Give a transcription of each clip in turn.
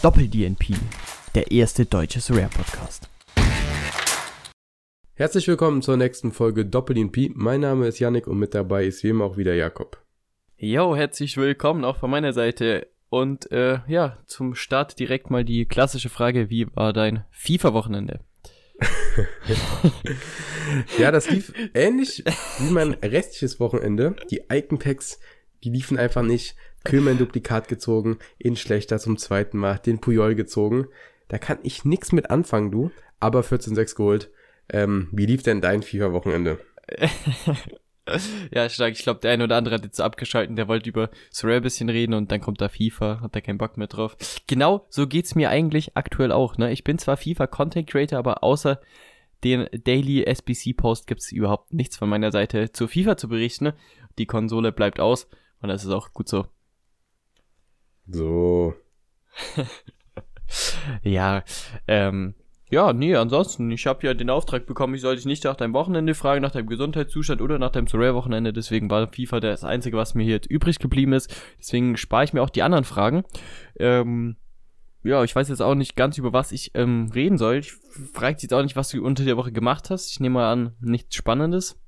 Doppel-DNP, der erste deutsche Rare-Podcast. Herzlich willkommen zur nächsten Folge Doppel-DNP. Mein Name ist Yannick und mit dabei ist wie immer auch wieder Jakob. Jo, herzlich willkommen auch von meiner Seite. Und äh, ja, zum Start direkt mal die klassische Frage, wie war dein FIFA-Wochenende? ja, das lief ähnlich wie mein restliches Wochenende. Die Icon Packs, die liefen einfach nicht. Köhlmann Duplikat gezogen, in schlechter zum zweiten Mal, den Puyol gezogen. Da kann ich nix mit anfangen, du. Aber 14-6 geholt. Ähm, wie lief denn dein FIFA-Wochenende? ja, stark. Ich glaube, der eine oder andere hat jetzt abgeschalten, der wollte über Sorare ein bisschen reden und dann kommt da FIFA, hat da keinen Bock mehr drauf. Genau, so geht's mir eigentlich aktuell auch, ne? Ich bin zwar FIFA Content Creator, aber außer den Daily SBC Post gibt's überhaupt nichts von meiner Seite zu FIFA zu berichten. Die Konsole bleibt aus und das ist auch gut so. So. ja, ähm, ja, nee, ansonsten, ich habe ja den Auftrag bekommen, ich soll dich nicht nach deinem Wochenende fragen, nach deinem Gesundheitszustand oder nach deinem Surreal-Wochenende. Deswegen war FIFA das Einzige, was mir hier jetzt übrig geblieben ist. Deswegen spare ich mir auch die anderen Fragen. Ähm, ja, ich weiß jetzt auch nicht ganz, über was ich ähm, reden soll. Ich frage dich jetzt auch nicht, was du unter der Woche gemacht hast. Ich nehme mal an, nichts Spannendes.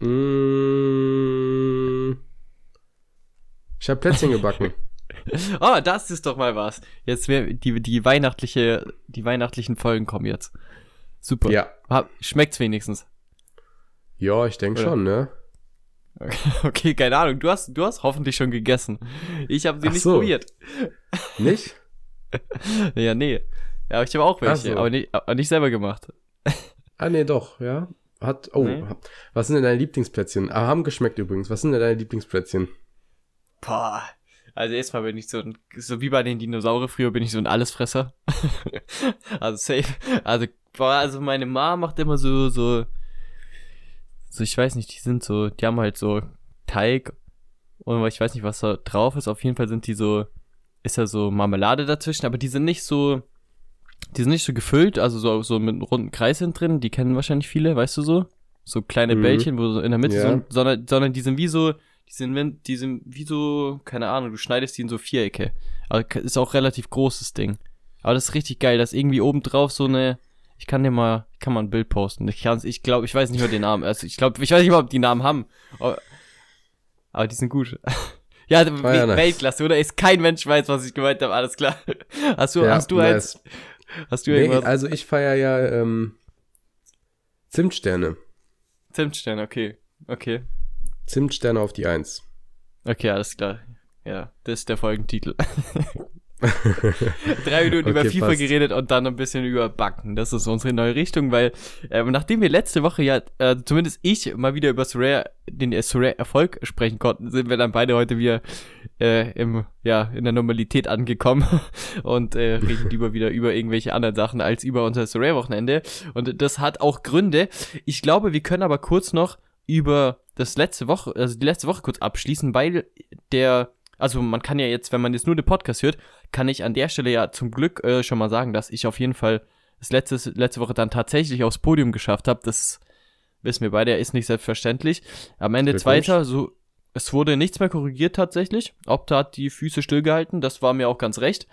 Mmh. Ich habe Plätzchen gebacken. oh, das ist doch mal was. Jetzt wär, die, die weihnachtliche, die weihnachtlichen Folgen kommen jetzt. Super. Ja. Schmeckt's wenigstens. Ja, ich denke schon, ne? Okay, keine Ahnung. Du hast, du hast hoffentlich schon gegessen. Ich habe sie Ach nicht so. probiert. Nicht? Ja, nee. Ja, ich habe auch welche, so. aber, nicht, aber nicht selber gemacht. Ah, nee, doch, ja. Hat, oh, Nee. was sind denn deine Lieblingsplätzchen? Ah, haben geschmeckt übrigens. Was sind denn deine Lieblingsplätzchen? Boah. Also erstmal bin ich so ein, so wie bei den Dinosaurier früher bin ich so ein Allesfresser. also safe. Also, boah, also meine Mama macht immer so, so, so, ich weiß nicht, die sind so, die haben halt so Teig und ich weiß nicht, was da drauf ist. Auf jeden Fall sind die so, ist ja so Marmelade dazwischen, aber die sind nicht so, die sind nicht so gefüllt, also so, so mit einem runden Kreis sind drin, die kennen wahrscheinlich viele, weißt du so? So kleine Mhm. Bällchen, wo so in der Mitte Ja. so, sondern, sondern die sind wie so, die sind, wenn- die sind wie so, keine Ahnung, du schneidest die in so Vierecke. Aber ist auch relativ großes Ding. Aber das ist richtig geil, dass irgendwie oben drauf so eine, ich kann dir mal, ich kann mal ein Bild posten. Ich kann's, ich glaube, ich weiß nicht mehr den Namen. Also ich glaube, ich weiß nicht mal, ob die Namen haben. Aber, aber die sind gut. ja, Ah, ja, nice. Weltklasse, oder? Ist kein Mensch weiß, was ich gemeint habe, alles klar. Hast du, hast du eins, nice. hast du Nee, irgendwas? also ich feiere ja ähm, Zimtsterne. Zimtstern, okay. Okay. Zimtsterne auf die Eins. Okay, alles klar. Ja, das ist der Folgentitel. Drei Minuten über Okay, FIFA passt. geredet und dann ein bisschen über Backen. Das ist unsere neue Richtung, weil ähm, nachdem wir letzte Woche ja, äh, zumindest ich, mal wieder über Surare, den äh, Surare-Erfolg sprechen konnten, sind wir dann beide heute wieder äh, im, ja, in der Normalität angekommen und äh, reden lieber wieder über irgendwelche anderen Sachen als über unser Surare-Wochenende. Und das hat auch Gründe. Ich glaube, wir können aber kurz noch über das letzte Woche, also die letzte Woche kurz abschließen, weil der, also man kann ja jetzt, wenn man jetzt nur den Podcast hört, kann ich an der Stelle ja zum Glück äh, schon mal sagen, dass ich auf jeden Fall das letzte, letzte Woche dann tatsächlich aufs Podium geschafft habe. Das wissen wir beide, ist nicht selbstverständlich. Am Ende. Zweiter, so, es wurde nichts mehr korrigiert tatsächlich. Opta hat die Füße stillgehalten, das war mir auch ganz recht.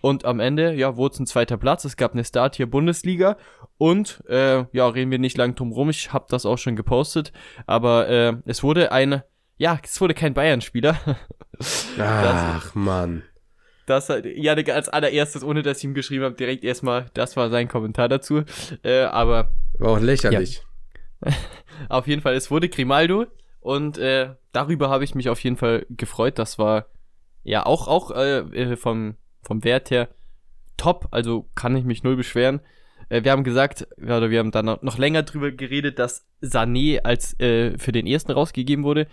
Und am Ende, ja, wurde es ein zweiter Platz. Es gab eine Start hier Bundesliga. Und, äh, ja, reden wir nicht lang drum rum. Ich habe das auch schon gepostet. Aber äh, es wurde ein, ja, es wurde kein Bayern-Spieler. Ach, Mann. Das hat Janik als allererstes, ohne dass ich ihm geschrieben habe, direkt erstmal, das war sein Kommentar dazu. Äh, aber War auch lächerlich. auf jeden Fall, es wurde Grimaldo und äh, darüber habe ich mich auf jeden Fall gefreut. Das war ja auch, auch äh, äh, vom, vom Wert her top, also kann ich mich null beschweren. Äh, wir haben gesagt, oder wir haben dann noch- noch länger drüber geredet, dass Sané als äh, für den ersten rausgegeben wurde.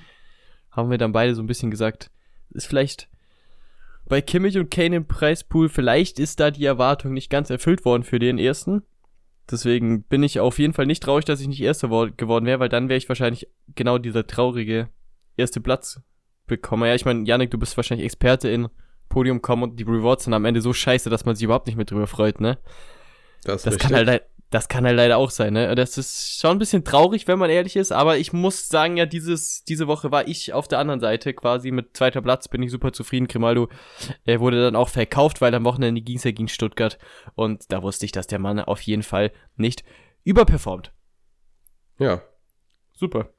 Haben wir dann beide so ein bisschen gesagt, ist vielleicht bei Kimmich und Kane im Preispool, vielleicht ist da die Erwartung nicht ganz erfüllt worden für den ersten. Deswegen bin ich auf jeden Fall nicht traurig, dass ich nicht Erster wo- geworden wäre, weil dann wäre ich wahrscheinlich genau dieser traurige erste Platz bekommen. Ja, ich meine, Janik, du bist wahrscheinlich Experte in Podium kommen und die Rewards sind am Ende so scheiße, dass man sich überhaupt nicht mehr drüber freut, ne? Das, Das kann halt Das kann halt leider auch sein, ne? Das ist schon ein bisschen traurig, wenn man ehrlich ist, aber ich muss sagen, ja, dieses, diese Woche war ich auf der anderen Seite quasi mit zweiter Platz, bin ich super zufrieden. Grimaldo er wurde dann auch verkauft, weil am Wochenende ging es ja gegen Stuttgart und da wusste ich, dass der Mann auf jeden Fall nicht überperformt. Ja. Super.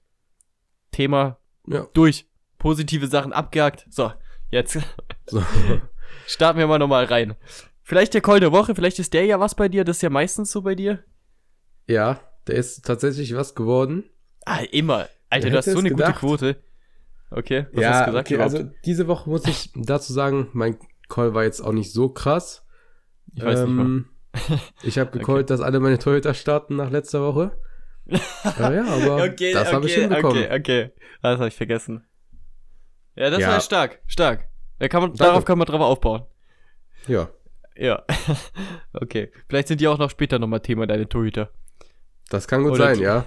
Thema Ja. durch. Positive Sachen abgehakt. So, jetzt So. starten wir mal nochmal rein. Vielleicht der Call der Woche, vielleicht ist der ja was bei dir, das ist ja meistens so bei dir. ja, der ist tatsächlich was geworden. Ah, immer. Alter, du hast so eine gedacht? gute Quote. Okay, was ja, hast du gesagt okay, überhaupt? also diese Woche muss ich dazu sagen, mein Call war jetzt auch nicht so krass. ich weiß nicht mal. Ähm, Ich habe gecallt, dass alle meine Torhüter starten nach letzter Woche. ja, ja, aber das habe ich hinbekommen. Okay, okay. Das habe ich vergessen. Ja, das Ja. war stark, stark. Da kann man, Danke. darauf kann man drauf aufbauen. Ja, Ja. okay. Vielleicht sind die auch noch später nochmal Thema, deine Torhüter. das kann gut Oder sein, ja.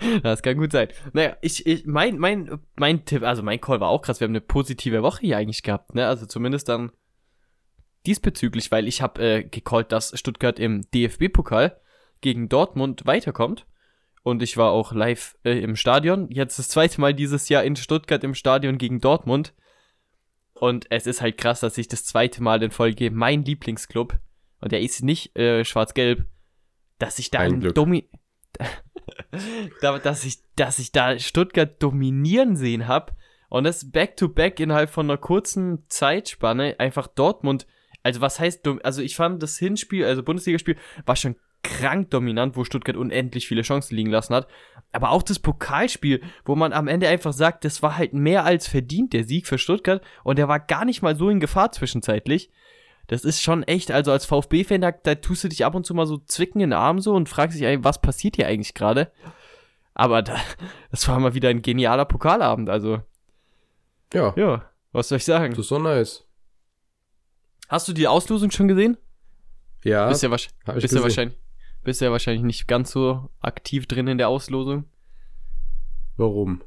Das kann gut sein. Naja, ich, ich, mein, mein, mein Tipp, also mein Call war auch krass. Wir haben eine positive Woche hier eigentlich gehabt, ne? Also zumindest dann diesbezüglich, weil ich habe äh, gecallt, dass Stuttgart im DFB-Pokal gegen Dortmund weiterkommt. Und ich war auch live äh, im Stadion. Jetzt das zweite Mal dieses Jahr in Stuttgart im Stadion gegen Dortmund. Und es ist halt krass, dass ich das zweite Mal in Folge mein Lieblingsclub, und der ist nicht äh, schwarz-gelb, dass ich da Ein. Domi da, dass ich, dass ich da Stuttgart dominieren sehen hab und das Back-to-Back innerhalb von einer kurzen Zeitspanne einfach Dortmund, also was heißt, also ich fand das Hinspiel, also Bundesligaspiel, war schon krank dominant, wo Stuttgart unendlich viele Chancen liegen lassen hat, aber auch das Pokalspiel, wo man am Ende einfach sagt, das war halt mehr als verdient, der Sieg für Stuttgart und der war gar nicht mal so in Gefahr zwischenzeitlich. Das ist schon echt, also als VfB-Fan, da, da tust du dich ab und zu mal so zwicken in den Arm so und fragst dich, was passiert hier eigentlich gerade? Aber da, das war mal wieder ein genialer Pokalabend, also Ja, ja, was soll ich sagen? das ist so nice. Hast du die Auslosung schon gesehen? Ja, bist ja, ich bist ja wahrscheinlich bist ja wahrscheinlich nicht ganz so aktiv drin in der Auslosung. Warum?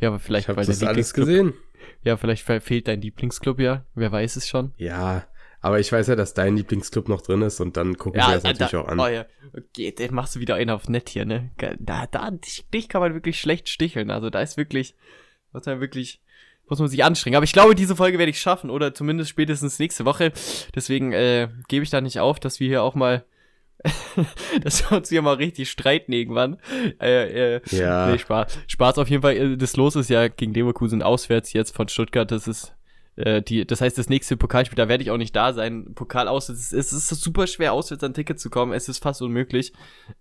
Ja, aber vielleicht Ich weil das alles gesehen. Ja, vielleicht fe- fehlt dein Lieblingsclub ja, wer weiß es schon. Ja, aber ich weiß ja, dass dein Lieblingsclub noch drin ist und dann gucken wir das natürlich da, auch an. Oh ja, okay, dann machst du wieder einen auf nett hier, ne? Da, da, dich, dich kann man wirklich schlecht sticheln. Also da ist wirklich, muss man wirklich, muss man sich anstrengen. Aber ich glaube, diese Folge werde ich schaffen oder zumindest spätestens nächste Woche. Deswegen äh, gebe ich da nicht auf, dass wir hier auch mal, dass wir uns hier mal richtig streiten irgendwann. Äh, äh, Ja, Nee, Spaß. Spaß auf jeden Fall. Äh, Das Los ist ja gegen Leverkusen auswärts jetzt von Stuttgart. Das ist äh, die, das heißt, das nächste Pokalspiel, da werde ich auch nicht da sein. Pokal auswärts. Es ist, es ist super schwer, auswärts an Ticket zu kommen. Es ist fast unmöglich.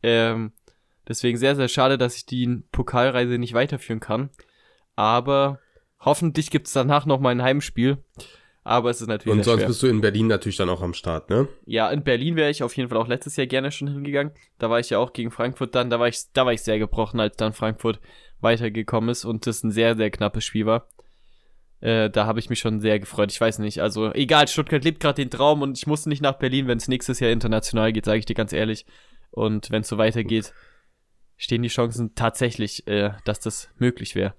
Ähm, deswegen sehr, sehr schade, dass ich die Pokalreise nicht weiterführen kann. Aber hoffentlich gibt es danach noch mal ein Heimspiel. Aber es ist natürlich und sonst schwer. bist du in Berlin natürlich dann auch am Start, ne? Ja, in Berlin wäre ich auf jeden Fall auch letztes Jahr gerne schon hingegangen. Da war ich ja auch gegen Frankfurt dann. Da war ich, da war ich sehr gebrochen, als dann Frankfurt weitergekommen ist und das ein sehr, sehr knappes Spiel war. Äh, da habe ich mich schon sehr gefreut. Ich weiß nicht, also egal, Stuttgart lebt gerade den Traum und ich muss nicht nach Berlin, wenn es nächstes Jahr international geht, sage ich dir ganz ehrlich. Und wenn es so weitergeht, stehen die Chancen tatsächlich, äh, dass das möglich wäre.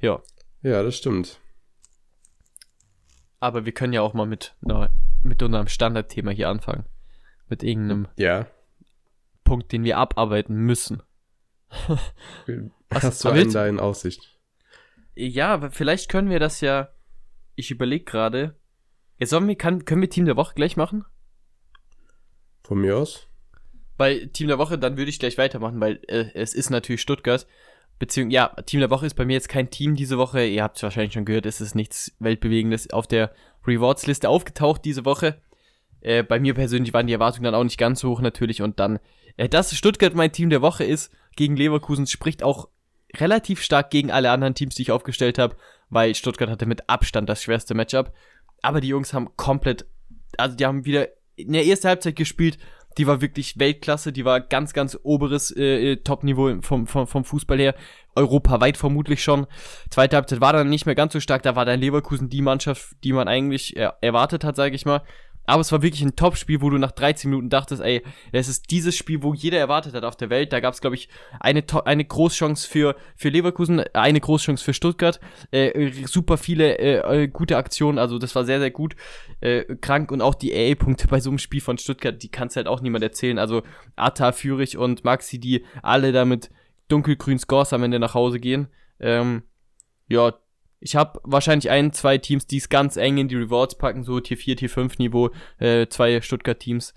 Ja, Ja, das stimmt. Aber wir können ja auch mal mit, na, mit unserem Standardthema hier anfangen. Mit irgendeinem Ja. Punkt, den wir abarbeiten müssen. Was- Hast du einen da in Aussicht? Ja, aber vielleicht können wir das ja. Ich überlege gerade. Jetzt sollen wir, kann, können wir Team der Woche gleich machen? Von mir aus? Weil Team der Woche, dann würde ich gleich weitermachen, weil äh, es ist natürlich Stuttgart. Beziehungsweise, ja, Team der Woche ist bei mir jetzt kein Team diese Woche. Ihr habt es wahrscheinlich schon gehört, es ist nichts Weltbewegendes auf der Rewards-Liste aufgetaucht diese Woche. Äh, bei mir persönlich waren die Erwartungen dann auch nicht ganz so hoch natürlich. Und dann, äh, dass Stuttgart mein Team der Woche ist gegen Leverkusen, spricht auch relativ stark gegen alle anderen Teams, die ich aufgestellt habe, weil Stuttgart hatte mit Abstand das schwerste Matchup. Aber die Jungs haben komplett, also die haben wieder in der ersten Halbzeit gespielt, die war wirklich Weltklasse, die war ganz, ganz oberes äh, äh, Top-Niveau vom, vom, vom Fußball her, europaweit vermutlich schon. Zweite Halbzeit war dann nicht mehr ganz so stark, da war dann Leverkusen die Mannschaft, die man eigentlich äh, erwartet hat, sage ich mal. Aber es war wirklich ein Top-Spiel, wo du nach 13 Minuten dachtest, ey, es ist dieses Spiel, wo jeder erwartet hat auf der Welt. Da gab es, glaube ich, eine, eine Großchance für, für Leverkusen, eine Großchance für Stuttgart. Äh, super viele äh, äh, gute Aktionen, also das war sehr, sehr gut. Äh, krank und auch die AA-Punkte bei so einem Spiel von Stuttgart, die kannst halt auch niemand erzählen. Also Atta, Fürich und Maxi, die alle damit dunkelgrün Scores am Ende nach Hause gehen. Ähm, ja, ich habe wahrscheinlich ein, zwei Teams, die es ganz eng in die Rewards packen, so Tier 4, Tier 5 Niveau, äh, zwei Stuttgart-Teams.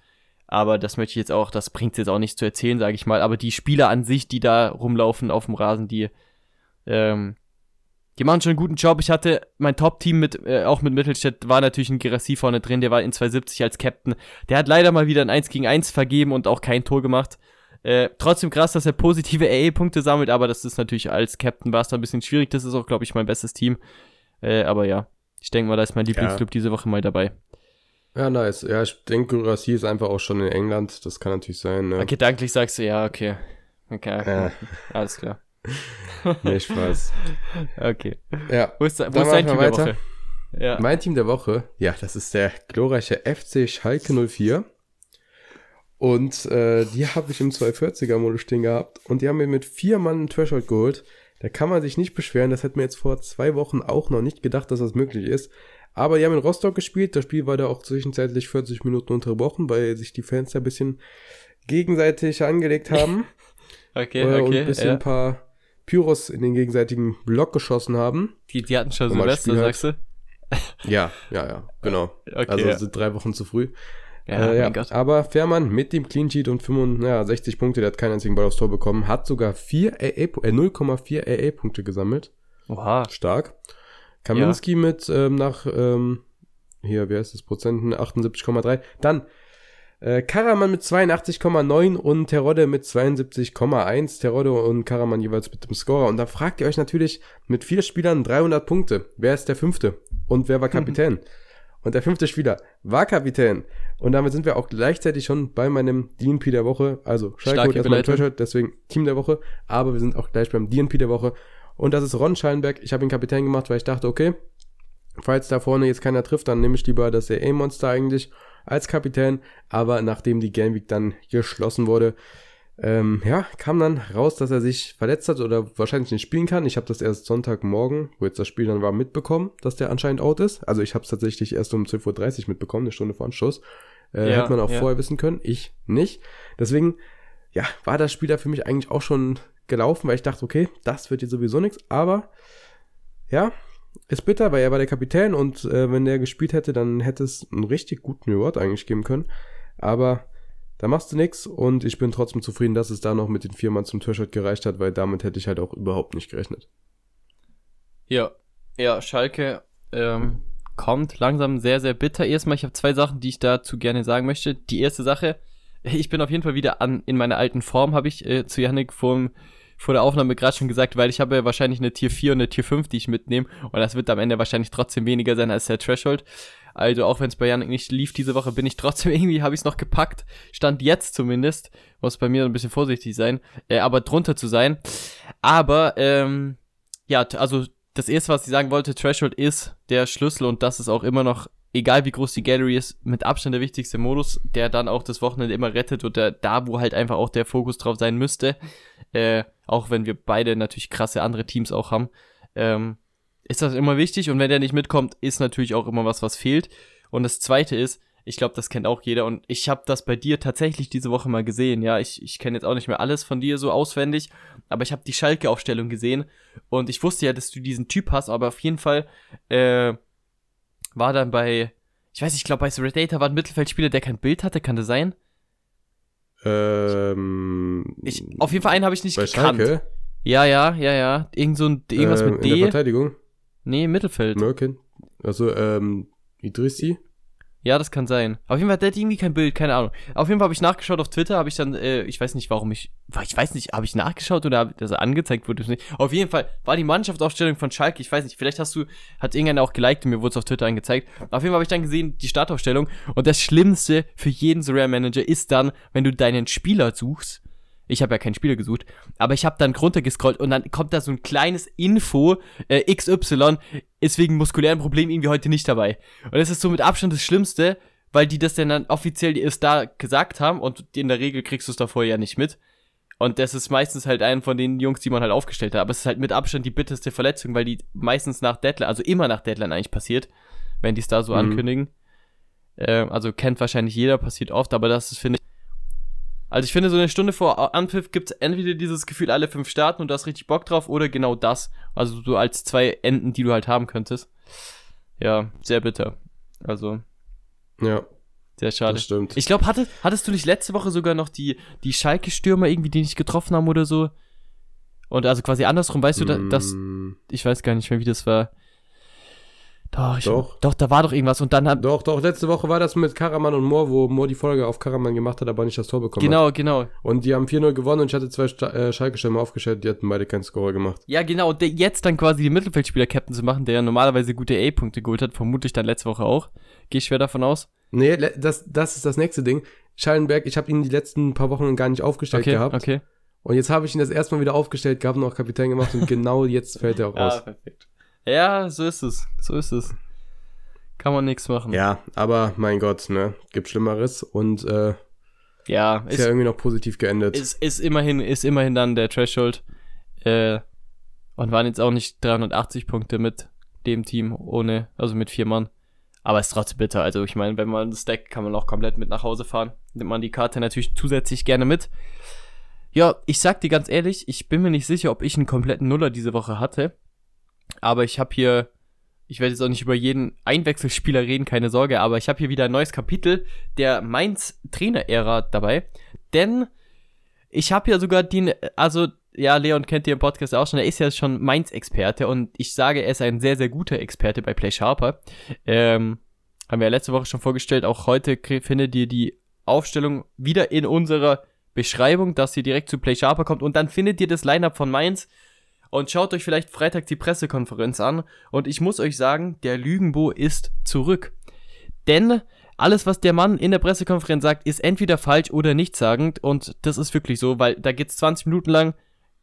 Aber das möchte ich jetzt auch, das bringt jetzt auch nicht zu erzählen, sage ich mal. Aber die Spieler an sich, die da rumlaufen auf dem Rasen, die, ähm, die machen schon einen guten Job. Ich hatte mein Top-Team mit, äh, auch mit Mittelstädt, war natürlich ein Gerassi vorne drin, der war in 270 als Captain. Der hat leider mal wieder ein 1 gegen 1 vergeben und auch kein Tor gemacht. Äh, trotzdem krass, dass er positive AA-Punkte sammelt, aber das ist natürlich als Captain war es da ein bisschen schwierig. Das ist auch, glaube ich, mein bestes Team. Äh, aber ja, ich denke mal, da ist mein Lieblingsclub ja. diese Woche mal dabei. Ja, nice. Ja, ich denke, Rassi ist einfach auch schon in England. Das kann natürlich sein. Ne? Gedanklich sagst du, ja, okay. Okay. Ja. Alles klar. nee, Spaß. Okay. Ja. Wo ist, wo ist dein Team weiter. der Woche? Ja. Mein Team der Woche, ja, das ist der glorreiche FC Schalke 04. Und äh, die habe ich im 240er Modus stehen gehabt. Und die haben mir mit vier Mann einen Threshold geholt. Da kann man sich nicht beschweren. Das hätte mir jetzt vor zwei Wochen auch noch nicht gedacht, dass das möglich ist. Aber die haben in Rostock gespielt. Das Spiel war da auch zwischenzeitlich 40 Minuten unterbrochen, weil sich die Fans da ein bisschen gegenseitig angelegt haben. okay, äh, okay. Und ein bisschen ja. ein paar Pyros in den gegenseitigen Block geschossen haben. Die, die hatten schon Silvester, sagst du? Ja, ja, ja, genau. Okay, also ja. sind drei Wochen zu früh. Ja, äh, ja. Aber Fährmann mit dem Clean Sheet und 65 Punkte, der hat keinen einzigen Ball aufs Tor bekommen, hat sogar 4 AA, äh, 0,4 AA-Punkte gesammelt. Oha. Stark. Kaminski mit ähm, nach, ähm, hier, wie heißt das, Prozenten, 78,3. Dann äh, Karaman mit 82,9 und Terodde mit 72,1. Terodde und Karaman jeweils mit dem Scorer. Und da fragt ihr euch natürlich mit vier Spielern 300 Punkte. Wer ist der fünfte? Und wer war Kapitän? Und der fünfte Spieler war Kapitän. Und damit sind wir auch gleichzeitig schon bei meinem DNP der Woche. Also Schalke holt erstmal Threshold, deswegen Team der Woche. Aber wir sind auch gleich beim DNP der Woche. Und das ist Ron Schallenberg. Ich habe ihn Kapitän gemacht, weil ich dachte, okay, falls da vorne jetzt keiner trifft, dann nehme ich lieber das A-Monster eigentlich als Kapitän. Aber nachdem die Game Week dann geschlossen wurde, ähm, ja, kam dann raus, dass er sich verletzt hat oder wahrscheinlich nicht spielen kann. Ich habe das erst Sonntagmorgen, wo jetzt das Spiel dann war, mitbekommen, dass der anscheinend out ist. Also ich habe es tatsächlich erst um 12.30 Uhr mitbekommen, eine Stunde vor Anschluss. Äh, ja, hätte man auch ja. vorher wissen können, ich nicht. Deswegen, ja, war das Spiel da für mich eigentlich auch schon gelaufen, weil ich dachte, okay, das wird jetzt sowieso nichts. Aber ja, ist bitter, weil er war der Kapitän und äh, wenn der gespielt hätte, dann hätte es einen richtig guten Reward eigentlich geben können. Aber da machst du nichts und ich bin trotzdem zufrieden, dass es da noch mit den vier Mann zum Türschott gereicht hat, weil damit hätte ich halt auch überhaupt nicht gerechnet. Ja, ja, Schalke ähm, kommt langsam sehr, sehr bitter. Erstmal, ich habe zwei Sachen, die ich dazu gerne sagen möchte. Die erste Sache, ich bin auf jeden Fall wieder an in meiner alten Form, habe ich äh, zu Yannick vor, vor der Aufnahme gerade schon gesagt, weil ich habe ja wahrscheinlich eine Tier 4 und eine Tier 5, die ich mitnehme und das wird am Ende wahrscheinlich trotzdem weniger sein als der Threshold. Also auch wenn es bei Janik nicht lief diese Woche, bin ich trotzdem irgendwie, habe ich es noch gepackt. Stand jetzt zumindest. Muss bei mir ein bisschen vorsichtig sein. Äh, aber drunter zu sein. Aber, ähm, ja, also das erste, was ich sagen wollte, Threshold ist der Schlüssel und das ist auch immer noch, egal wie groß die Gallery ist, mit Abstand der wichtigste Modus, der dann auch das Wochenende immer rettet oder da, wo halt einfach auch der Fokus drauf sein müsste. Äh, auch wenn wir beide natürlich krasse andere Teams auch haben. Ähm, ist das immer wichtig und wenn der nicht mitkommt, ist natürlich auch immer was, was fehlt. Und das zweite ist, ich glaube, das kennt auch jeder und ich habe das bei dir tatsächlich diese Woche mal gesehen. Ja, ich, ich kenne jetzt auch nicht mehr alles von dir so auswendig, aber ich habe die Schalke-Aufstellung gesehen und ich wusste ja, dass du diesen Typ hast, aber auf jeden Fall äh, war dann bei, ich weiß nicht, ich glaube, bei Red Data war ein Mittelfeldspieler, der kein Bild hatte, kann das sein? Ähm, ich, auf jeden Fall einen habe ich nicht bei gekannt. Schalke? Ja, ja, ja, ja. Irgend so ein, irgendwas ähm, mit D. In der Verteidigung? Nee, Mittelfeld. Merkin. Also, ähm, Idrissi? Ja, das kann sein. Auf jeden Fall der hat irgendwie kein Bild, keine Ahnung. Auf jeden Fall habe ich nachgeschaut auf Twitter, habe ich dann, äh, ich weiß nicht, warum ich, ich weiß nicht, habe ich nachgeschaut oder dass er angezeigt wurde? Nicht. Auf jeden Fall war die Mannschaftsaufstellung von Schalke, ich weiß nicht, vielleicht hast du, hat irgendeiner auch geliked und mir wurde es auf Twitter angezeigt. Auf jeden Fall habe ich dann gesehen, die Startaufstellung und das Schlimmste für jeden Surreal Manager ist dann, wenn du deinen Spieler suchst ich habe ja keinen Spieler gesucht, aber ich habe dann runtergescrollt und dann kommt da so ein kleines Info, äh, XY ist wegen muskulären Problemen irgendwie heute nicht dabei. Und das ist so mit Abstand das Schlimmste, weil die das dann offiziell erst da gesagt haben und in der Regel kriegst du es davor ja nicht mit. Und das ist meistens halt ein von den Jungs, die man halt aufgestellt hat. Aber es ist halt mit Abstand die bitterste Verletzung, weil die meistens nach Deadline, also immer nach Deadline eigentlich passiert, wenn die es da so mhm. ankündigen. Äh, also kennt wahrscheinlich jeder, passiert oft, aber das ist, finde ich. Also ich finde, so eine Stunde vor Anpfiff gibt es entweder dieses Gefühl, alle fünf starten und du hast richtig Bock drauf, oder genau das. Also so als zwei Enden, die du halt haben könntest. Ja, sehr bitter. Also. Ja. Sehr schade. Das stimmt. Ich glaube, hatte, hattest du nicht letzte Woche sogar noch die, die Schalke-Stürmer irgendwie, die nicht getroffen haben oder so? Und also quasi andersrum, weißt du, mm. ich weiß gar nicht mehr, wie das war. Doch, ich, doch. doch, da war doch irgendwas und dann hat. Doch, doch, letzte Woche war das mit Karaman und Moore, wo Moore die Folge auf Karaman gemacht hat, aber nicht das Tor bekommen genau, hat. Genau, genau. Und die haben 4-0 gewonnen und ich hatte zwei äh, Schalke-Stürmer aufgestellt, die hatten beide keinen Score gemacht. Ja, genau, und jetzt dann quasi die Mittelfeldspieler-Captain zu machen, der ja normalerweise gute A-Punkte geholt hat, vermutlich dann letzte Woche auch. Gehe ich schwer davon aus. Nee, das, das ist das nächste Ding. Schallenberg, ich habe ihn die letzten paar Wochen gar nicht aufgestellt okay, gehabt. Okay. Und jetzt habe ich ihn das erste Mal wieder aufgestellt gehabt und auch Kapitän gemacht und genau jetzt fällt er auch. Ja, perfekt. Ja, so ist es. So ist es. Kann man nichts machen. Ja, aber mein Gott, ne? Gibt Schlimmeres und äh, ja, ist, ist ja irgendwie noch positiv geendet. Ist, ist immerhin, ist immerhin dann der Threshold. Äh, und waren jetzt auch nicht 380 Punkte mit dem Team ohne, also mit vier Mann. Aber es ist trotzdem bitter. Also ich meine, wenn man das Deck kann man auch komplett mit nach Hause fahren. Nimmt man die Karte natürlich zusätzlich gerne mit. Ja, ich sag dir ganz ehrlich, ich bin mir nicht sicher, ob ich einen kompletten Nuller diese Woche hatte. Aber ich habe hier, ich werde jetzt auch nicht über jeden Einwechselspieler reden, keine Sorge, aber ich habe hier wieder ein neues Kapitel der Mainz Trainer-Ära dabei. Denn ich habe ja sogar den, also ja, Leon kennt ihr im Podcast auch schon, er ist ja schon Mainz-Experte und ich sage, er ist ein sehr, sehr guter Experte bei Play Sharper. Ähm, haben wir ja letzte Woche schon vorgestellt, auch heute findet ihr die Aufstellung wieder in unserer Beschreibung, dass ihr direkt zu Play Sharper kommt und dann findet ihr das Lineup von Mainz und schaut euch vielleicht Freitag die Pressekonferenz an und ich muss euch sagen, der Lügenbo ist zurück. Denn alles, was der Mann in der Pressekonferenz sagt, ist entweder falsch oder nichtssagend und das ist wirklich so, weil da geht's 20 Minuten lang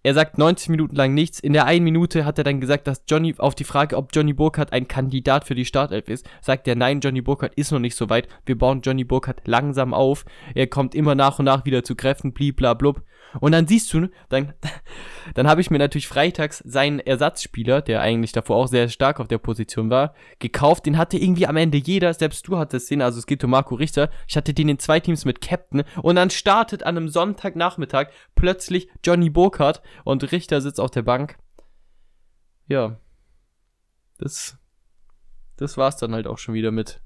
er sagt 90 Minuten lang nichts. In der einen Minute hat er dann gesagt, dass Johnny auf die Frage, ob Johnny Burkhardt ein Kandidat für die Startelf ist, sagt er, nein, Johnny Burkhardt ist noch nicht so weit. Wir bauen Johnny Burkhardt langsam auf. Er kommt immer nach und nach wieder zu Kräften, bliblablub. Und dann siehst du, dann, dann habe ich mir natürlich freitags seinen Ersatzspieler, der eigentlich davor auch sehr stark auf der Position war, gekauft. Den hatte irgendwie am Ende jeder, selbst du hattest den, also es geht um Marco Richter. Ich hatte den in zwei Teams mit Captain und dann startet an einem Sonntagnachmittag plötzlich Johnny Burkhardt und Richter sitzt auf der Bank. Ja. Das, das war's dann halt auch schon wieder mit,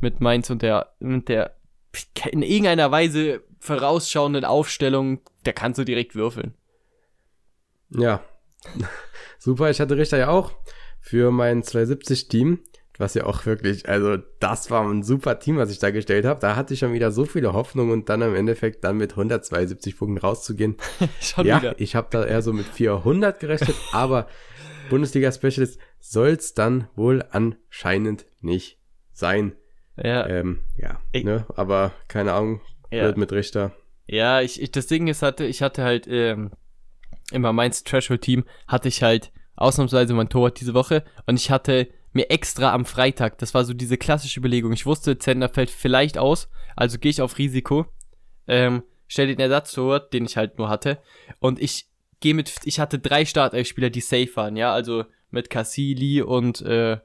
mit Mainz und der, mit der in irgendeiner Weise vorausschauenden Aufstellung, da kannst du direkt würfeln. Ja. Super, ich hatte Richter ja auch für mein 270-Team, was ja auch wirklich, also das war ein super Team, was ich da gestellt habe. Da hatte ich schon wieder so viele Hoffnung und dann im Endeffekt dann mit 172 Punkten rauszugehen. ja, wieder. ich habe da eher so mit 400 gerechnet, aber Bundesliga Specialist soll's dann wohl anscheinend nicht sein. Ja. Ähm, ja, ne? aber keine Ahnung, ja. mit Richter. Ja, ich, ich, das Ding ist, hatte, ich hatte halt ähm, immer meins Threshold-Team, hatte ich halt ausnahmsweise mein Torwart diese Woche und ich hatte mir extra am Freitag, das war so diese klassische Überlegung, ich wusste, Zentner fällt vielleicht aus, also gehe ich auf Risiko, ähm, stell den Ersatztorwart, den ich halt nur hatte und ich gehe mit, ich hatte drei Startelf-Spieler, die safe waren, ja, also mit Cassili und, äh,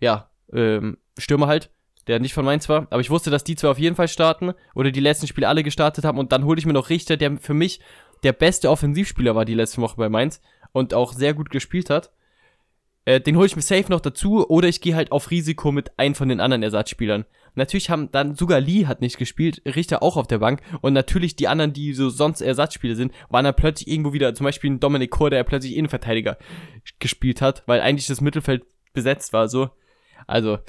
ja, ähm, Stürmer halt der nicht von Mainz war. Aber ich wusste, dass die zwei auf jeden Fall starten oder die letzten Spiele alle gestartet haben. Und dann hole ich mir noch Richter, der für mich der beste Offensivspieler war die letzte Woche bei Mainz und auch sehr gut gespielt hat. Äh, den hole ich mir safe noch dazu oder ich gehe halt auf Risiko mit einem von den anderen Ersatzspielern. Natürlich haben dann sogar Lee hat nicht gespielt, Richter auch auf der Bank und natürlich die anderen, die so sonst Ersatzspieler sind, waren dann plötzlich irgendwo wieder, zum Beispiel ein Dominik Kor, der plötzlich Innenverteidiger gespielt hat, weil eigentlich das Mittelfeld besetzt war, so. Also,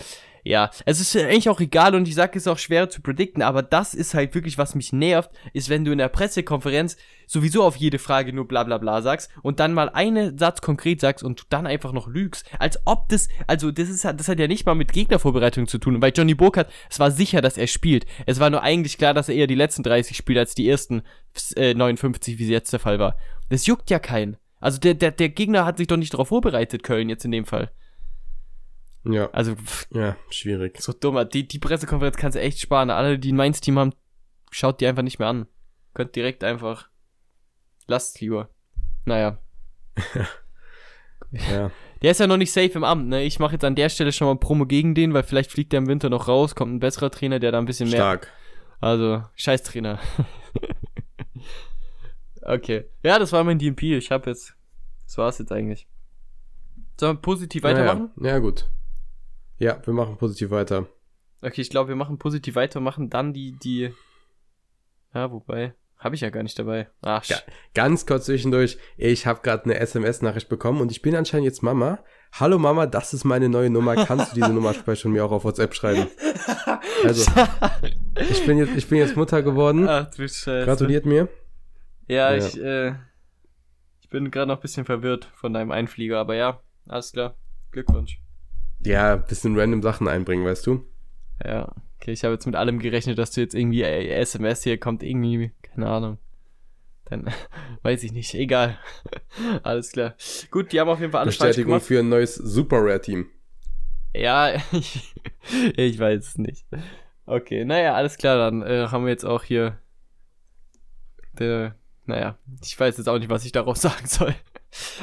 ja, es ist eigentlich auch egal und ich sage, es ist auch schwer zu predikten, aber das ist halt wirklich, was mich nervt, ist, wenn du in der Pressekonferenz sowieso auf jede Frage nur bla bla bla sagst und dann mal einen Satz konkret sagst und dann einfach noch lügst, als ob das, also das ist das hat ja nicht mal mit Gegnervorbereitung zu tun, weil Johnny Burkhardt, es war sicher, dass er spielt. Es war nur eigentlich klar, dass er eher die letzten 30 spielt als die ersten äh, 59, wie es jetzt der Fall war. Das juckt ja keinen. Also der, der, der Gegner hat sich doch nicht darauf vorbereitet, Köln jetzt in dem Fall. Ja, Also, pff, ja, schwierig. so dumm. Die, die Pressekonferenz kannst du echt sparen. Alle, die ein Mainz-Team haben, schaut die einfach nicht mehr an. Könnt direkt einfach. Lasst lieber. Naja. Ja, Der ist ja noch nicht safe im Amt, ne? Ich mache jetzt an der Stelle schon mal Promo gegen den, weil vielleicht fliegt der im Winter noch raus, kommt ein besserer Trainer, der da ein bisschen mehr. stark. Also, scheiß Trainer. okay. Ja, das war mein DMP. Ich habe jetzt. Das war's jetzt eigentlich. Sollen wir positiv weitermachen? Ja, ja, gut. Ja, wir machen positiv weiter. Okay, ich glaube, wir machen positiv weiter, machen dann die, die. Ja, wobei. Habe ich ja gar nicht dabei. Ach, Ja. Ganz kurz zwischendurch, ich habe gerade eine SMS-Nachricht bekommen und ich bin anscheinend jetzt Mama. Hallo Mama, das ist meine neue Nummer. Kannst du diese Nummer speichern und mir auch auf WhatsApp schreiben? Also, ich bin jetzt, ich bin jetzt Mutter geworden. Ach du Scheiße. Gratuliert mir. Ja, Ja. ich, äh, ich bin gerade noch ein bisschen verwirrt von deinem Einflieger, aber ja, alles klar. Glückwunsch. Ja, bisschen random Sachen einbringen, weißt du? Ja, okay, ich habe jetzt mit allem gerechnet, dass du jetzt irgendwie äh, SMS hier kommt, irgendwie, keine Ahnung. Dann weiß ich nicht, egal. alles klar. Gut, die haben auf jeden Fall alles falsch Bestätigung gemacht. für ein neues Super Rare Team. Ja, ich, ich weiß es nicht. Okay, naja, alles klar, dann äh, haben wir jetzt auch hier der, naja, ich weiß jetzt auch nicht, was ich darauf sagen soll.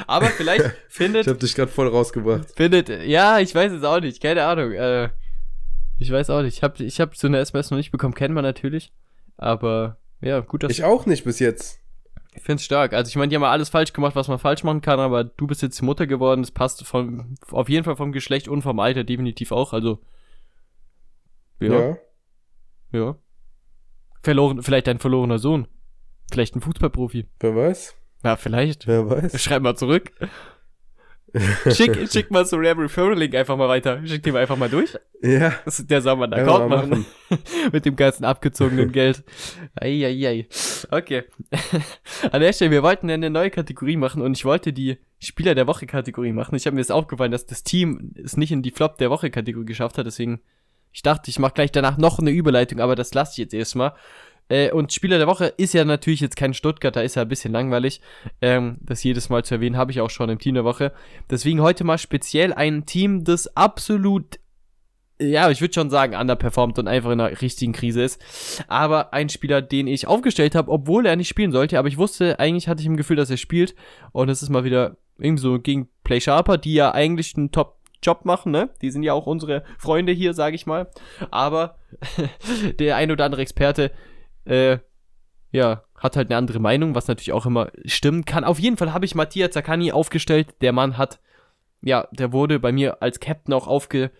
Aber vielleicht findet Ich habe dich gerade voll rausgebracht. Findet, ja, ich weiß es auch nicht, keine Ahnung. Äh, ich weiß auch nicht. Ich habe ich hab so eine SMS noch nicht bekommen, kennt man natürlich. Aber ja, gut, dass Ich auch nicht bis jetzt. ich finde es stark. Also ich meine, die haben ja alles falsch gemacht, was man falsch machen kann, aber du bist jetzt Mutter geworden, das passt vom, auf jeden Fall vom Geschlecht und vom Alter definitiv auch. Also ja, ja. ja. Verloren, vielleicht dein verlorener Sohn. Vielleicht ein Fußballprofi. Wer weiß? Ja, vielleicht. Wer weiß? Schreib mal zurück. Schick, schick mal so Rare Referral-Link einfach mal weiter. Schick den einfach mal durch. Ja. Das- Der soll mal einen Account mal machen. Mit dem ganzen abgezogenen Geld. Eieiei. Okay. An der Stelle, wir wollten ja eine neue Kategorie machen und ich wollte die Spieler der Woche Kategorie machen. Ich habe mir jetzt aufgefallen, dass das Team es nicht in die Flop der Woche Kategorie geschafft hat. Deswegen, ich dachte, ich mache gleich danach noch eine Überleitung, aber das lasse ich jetzt erstmal. Äh, und Spieler der Woche ist ja natürlich jetzt kein Stuttgarter, ist ja ein bisschen langweilig. Ähm, das jedes Mal zu erwähnen, habe ich auch schon im Team der Woche. Deswegen heute mal speziell ein Team, das absolut ja, ich würde schon sagen, underperformt und einfach in einer richtigen Krise ist. Aber ein Spieler, den ich aufgestellt habe, obwohl er nicht spielen sollte, aber ich wusste, eigentlich hatte ich im Gefühl, dass er spielt. Und es ist mal wieder irgendwie so gegen Play Sharper, die ja eigentlich einen Top-Job machen, ne? Die sind ja auch unsere Freunde hier, sage ich mal. Aber der ein oder andere Experte, äh, ja, hat halt eine andere Meinung, was natürlich auch immer stimmen kann. Auf jeden Fall habe ich Mattia Zaccani aufgestellt. Der Mann hat, ja, der wurde bei mir als Captain auch aufge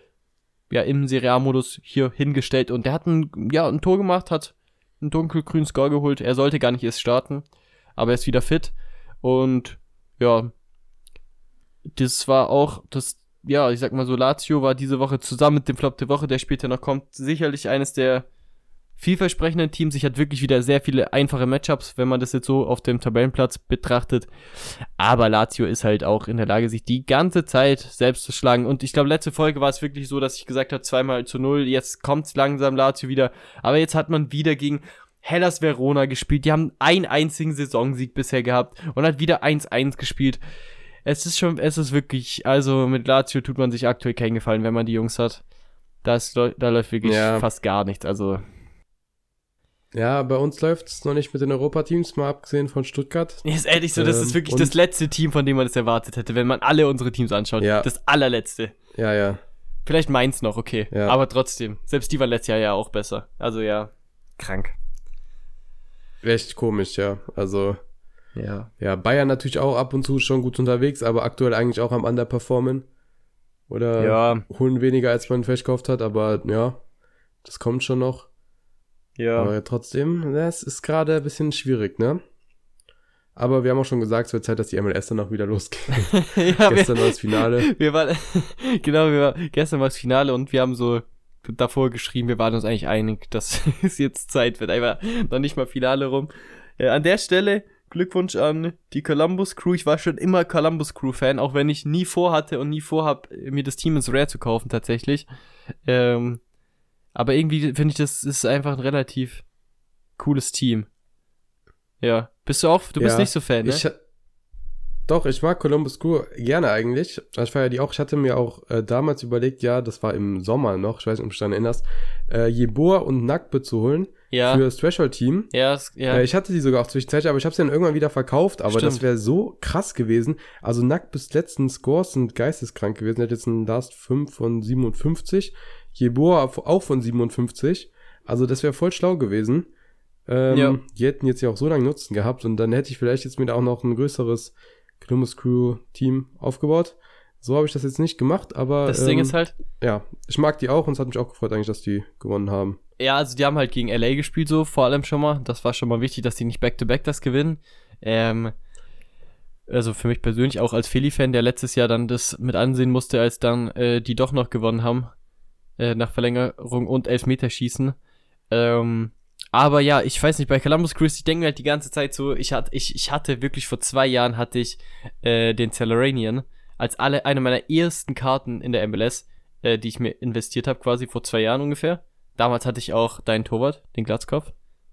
ja, im Serie A-Modus hier hingestellt und der hat ein, ja, ein Tor gemacht, hat einen dunkelgrünen Score geholt. Er sollte gar nicht erst starten, aber er ist wieder fit und ja, das war auch das, ja, ich sag mal so, Lazio war diese Woche zusammen mit dem Flop der Woche, der später noch kommt, sicherlich eines der vielversprechenden Teams. Ich hatte wirklich wieder sehr viele einfache Matchups, wenn man das jetzt so auf dem Tabellenplatz betrachtet. Aber Lazio ist halt auch in der Lage, sich die ganze Zeit selbst zu schlagen. Und ich glaube, letzte Folge war es wirklich so, dass ich gesagt habe, zweimal zu null. Jetzt kommt langsam Lazio wieder. Aber jetzt hat man wieder gegen Hellas Verona gespielt. Die haben einen einzigen Saisonsieg bisher gehabt und hat wieder 1-1 gespielt. Es ist schon, es ist wirklich, also mit Lazio tut man sich aktuell keinen Gefallen, wenn man die Jungs hat. Das, da läuft wirklich Ja. fast gar nichts. Also, Ja, bei uns läuft es noch nicht mit den Europateams, mal abgesehen von Stuttgart. ist ehrlich so, das Ähm, ist wirklich das letzte Team, von dem man das erwartet hätte, wenn man alle unsere Teams anschaut. Ja. Das allerletzte. Ja, ja. Vielleicht Mainz noch, okay. Ja. Aber trotzdem. Selbst die war letztes Jahr ja auch besser. Also ja, krank. Recht komisch, ja. Also, Ja. ja, Bayern natürlich auch ab und zu schon gut unterwegs, aber aktuell eigentlich auch am Underperformen. Oder Ja, holen weniger, als man vielleicht gekauft hat, aber ja, das kommt schon noch. Ja. Aber trotzdem, das ist gerade ein bisschen schwierig, ne? Aber wir haben auch schon gesagt, es wird Zeit, dass die MLS dann auch wieder losgeht. ja Gestern wir, war das Finale. wir waren, genau, wir war, gestern war das Finale und wir haben so davor geschrieben, wir waren uns eigentlich einig, dass es jetzt Zeit wird. Einfach noch nicht mal Finale rum. Ja, an der Stelle Glückwunsch an die Columbus Crew. Ich war schon immer Columbus Crew Fan, auch wenn ich nie vorhatte und nie vorhab, mir das Team ins Rare zu kaufen tatsächlich. Ähm, aber irgendwie finde ich, das ist einfach ein relativ cooles Team. Ja. Bist du auch, du bist Ja, nicht so Fan, ne? Ich, Doch, ich mag Columbus Crew gerne eigentlich. Ich feiere die auch. Ich hatte mir auch äh, damals überlegt, ja, das war im Sommer noch, ich weiß nicht, ob du dich daran erinnerst, äh, Jeboa und Nakbe zu holen Ja. für das Threshold-Team. Ja, ja. Äh, ich hatte die sogar auch zwischenzeitlich, aber ich habe sie dann irgendwann wieder verkauft. Aber das Stimmt. wäre so krass gewesen. Also Nackt bis letzten Scores sind geisteskrank gewesen. Er hat jetzt einen Last 5 von 57. Jeboa auch von 57. Also das wäre voll schlau gewesen. Ähm, Ja. Die hätten jetzt ja auch so lange Nutzen gehabt und dann hätte ich vielleicht jetzt mir auch noch ein größeres Columbus Crew Team aufgebaut. So habe ich das jetzt nicht gemacht, aber das Ding ähm, ist halt, ja, ich mag die auch und es hat mich auch gefreut eigentlich, dass die gewonnen haben. ja, also die haben halt gegen LA gespielt, so vor allem schon mal. Das war schon mal wichtig, dass die nicht back-to-back das gewinnen. Ähm, also für mich persönlich auch als Philly-Fan, der letztes Jahr dann das mit ansehen musste, als dann äh, die doch noch gewonnen haben. Äh, nach Verlängerung und Elfmeterschießen. Ähm, aber ja, ich weiß nicht, bei Columbus Crew, ich denke mir halt die ganze Zeit so, ich hatte, ich, ich hatte wirklich vor zwei Jahren hatte ich äh, den Celeranian als alle, eine meiner ersten Karten in der MLS, äh, die ich mir investiert habe, quasi vor zwei Jahren ungefähr. Damals hatte ich auch deinen Torwart, den Glatzkopf,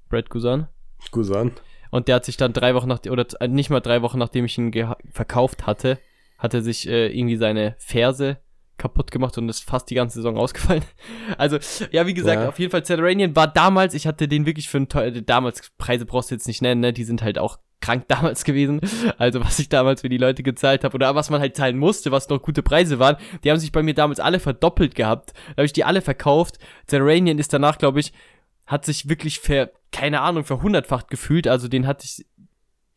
Brad Guzan. Gusan. Und der hat sich dann drei Wochen nach, oder äh, nicht mal drei Wochen nachdem ich ihn verkauft hatte, hat er sich äh, irgendwie seine Ferse kaputt gemacht und ist fast die ganze Saison ausgefallen. Also, ja, wie gesagt, Ja. auf jeden Fall Celeranian war damals, ich hatte den wirklich für einen teuer, damals Preise brauchst du jetzt nicht nennen, ne? Die sind halt auch krank damals gewesen. Also, was ich damals für die Leute gezahlt habe oder was man halt zahlen musste, was noch gute Preise waren, die haben sich bei mir damals alle verdoppelt gehabt. Da habe ich die alle verkauft. Celeranian ist danach, glaube ich, hat sich wirklich für, keine Ahnung, verhundertfacht gefühlt. Also den hatte ich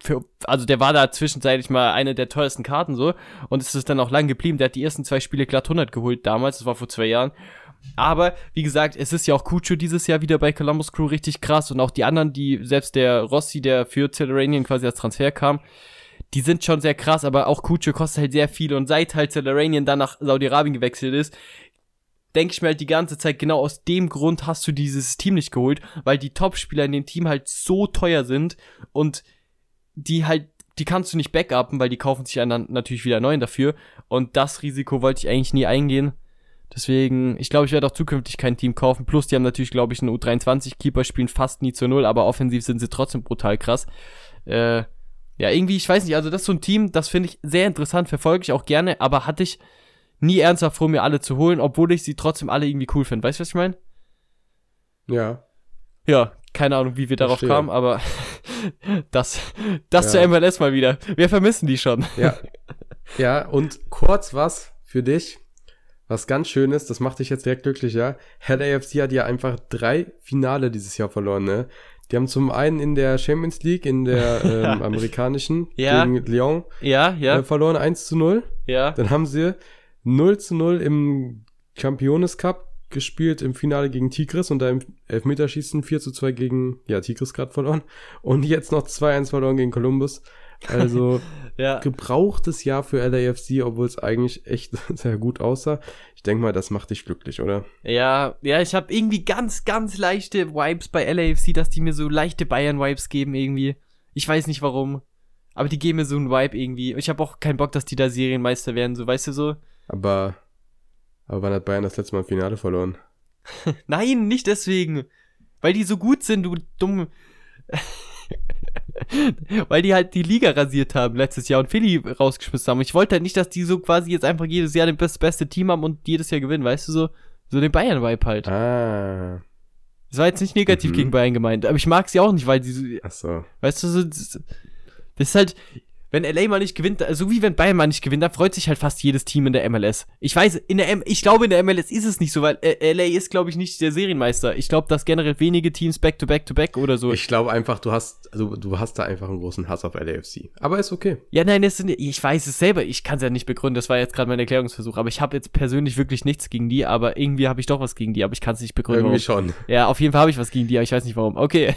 für, also der war da zwischenzeitlich mal eine der teuersten Karten so und es ist dann auch lang geblieben. Der hat die ersten zwei Spiele glatt 100 geholt damals, das war vor zwei Jahren. Aber wie gesagt, es ist ja auch Kucho dieses Jahr wieder bei Columbus Crew richtig krass und auch die anderen, die, selbst der Rossi, der für Celeranian quasi als Transfer kam, die sind schon sehr krass, aber auch Kucho kostet halt sehr viel und seit halt Celeranian dann nach Saudi-Arabien gewechselt ist, denke ich mir halt die ganze Zeit, genau aus dem Grund hast du dieses Team nicht geholt, weil die Top-Spieler in dem Team halt so teuer sind und die halt, die kannst du nicht backuppen, weil die kaufen sich dann natürlich wieder neuen dafür und das Risiko wollte ich eigentlich nie eingehen. Deswegen, ich glaube, ich werde auch zukünftig kein Team kaufen. Plus, die haben natürlich, glaube ich, einen U23-Keeper, spielen fast nie zu Null, aber offensiv sind sie trotzdem brutal krass. Äh, ja, irgendwie, ich weiß nicht, also das ist so ein Team, das finde ich sehr interessant, verfolge ich auch gerne, aber hatte ich nie ernsthaft vor, mir alle zu holen, obwohl ich sie trotzdem alle irgendwie cool finde. Weißt du, was ich meine? Ja. Ja, keine Ahnung, wie wir darauf Verstehe. kamen, aber das, das Ja. zur MLS mal wieder. Wir vermissen die schon. Ja. ja, und kurz was für dich, was ganz Schönes, das macht dich jetzt direkt glücklich, ja. LAFC hat ja einfach drei Finale dieses Jahr verloren, ne? Die haben zum einen in der Champions League, in der ähm, amerikanischen, Ja. gegen Lyon Ja, ja, äh, verloren, 1 zu 0. ja. Dann haben sie 0 zu 0 im Championes Cup gespielt im Finale gegen Tigris und da im Elfmeterschießen 4 zu 2 gegen, ja, Tigris gerade verloren. Und jetzt noch 2-1 verloren gegen Columbus. Also Ja, gebrauchtes Jahr für LAFC, obwohl es eigentlich echt sehr gut aussah. Ich denke mal, das macht dich glücklich, oder? ja, ja, ich habe irgendwie ganz, ganz leichte Vibes bei LAFC, dass die mir so leichte Bayern-Vibes geben irgendwie. Ich weiß nicht warum. Aber die geben mir so einen Vibe irgendwie. Ich habe auch keinen Bock, dass die da Serienmeister werden, so, weißt du so? Aber, aber wann hat Bayern das letzte Mal im Finale verloren? Nein, nicht deswegen. Weil die so gut sind, du dumm. Weil die halt die Liga rasiert haben letztes Jahr und Philly rausgeschmissen haben. Ich wollte halt nicht, dass die so quasi jetzt einfach jedes Jahr das beste Team haben und jedes Jahr gewinnen, weißt du so? So den Bayern-Vibe halt. Ah, Das war jetzt nicht negativ Mhm. gegen Bayern gemeint, aber ich mag sie auch nicht, weil die so, ach so. weißt du, so, das, das ist halt, wenn LA mal nicht gewinnt, so wie wenn Bayern mal nicht gewinnt, da freut sich halt fast jedes Team in der MLS. Ich weiß, in der M ich glaube in der MLS ist es nicht so, weil äh, LA ist glaube ich nicht der Serienmeister. Ich glaube, dass generell wenige Teams back to back to back oder so. Ich glaube einfach, du hast, also du hast da einfach einen großen Hass auf LAFC. Aber ist okay. ja, nein, das sind, ich weiß es selber, ich kann es ja nicht begründen, das war jetzt gerade mein Erklärungsversuch, aber ich habe jetzt persönlich wirklich nichts gegen die, aber irgendwie habe ich doch was gegen die, aber ich kann es nicht begründen. Irgendwie warum. schon. Ja, auf jeden Fall habe ich was gegen die, aber ich weiß nicht warum. Okay.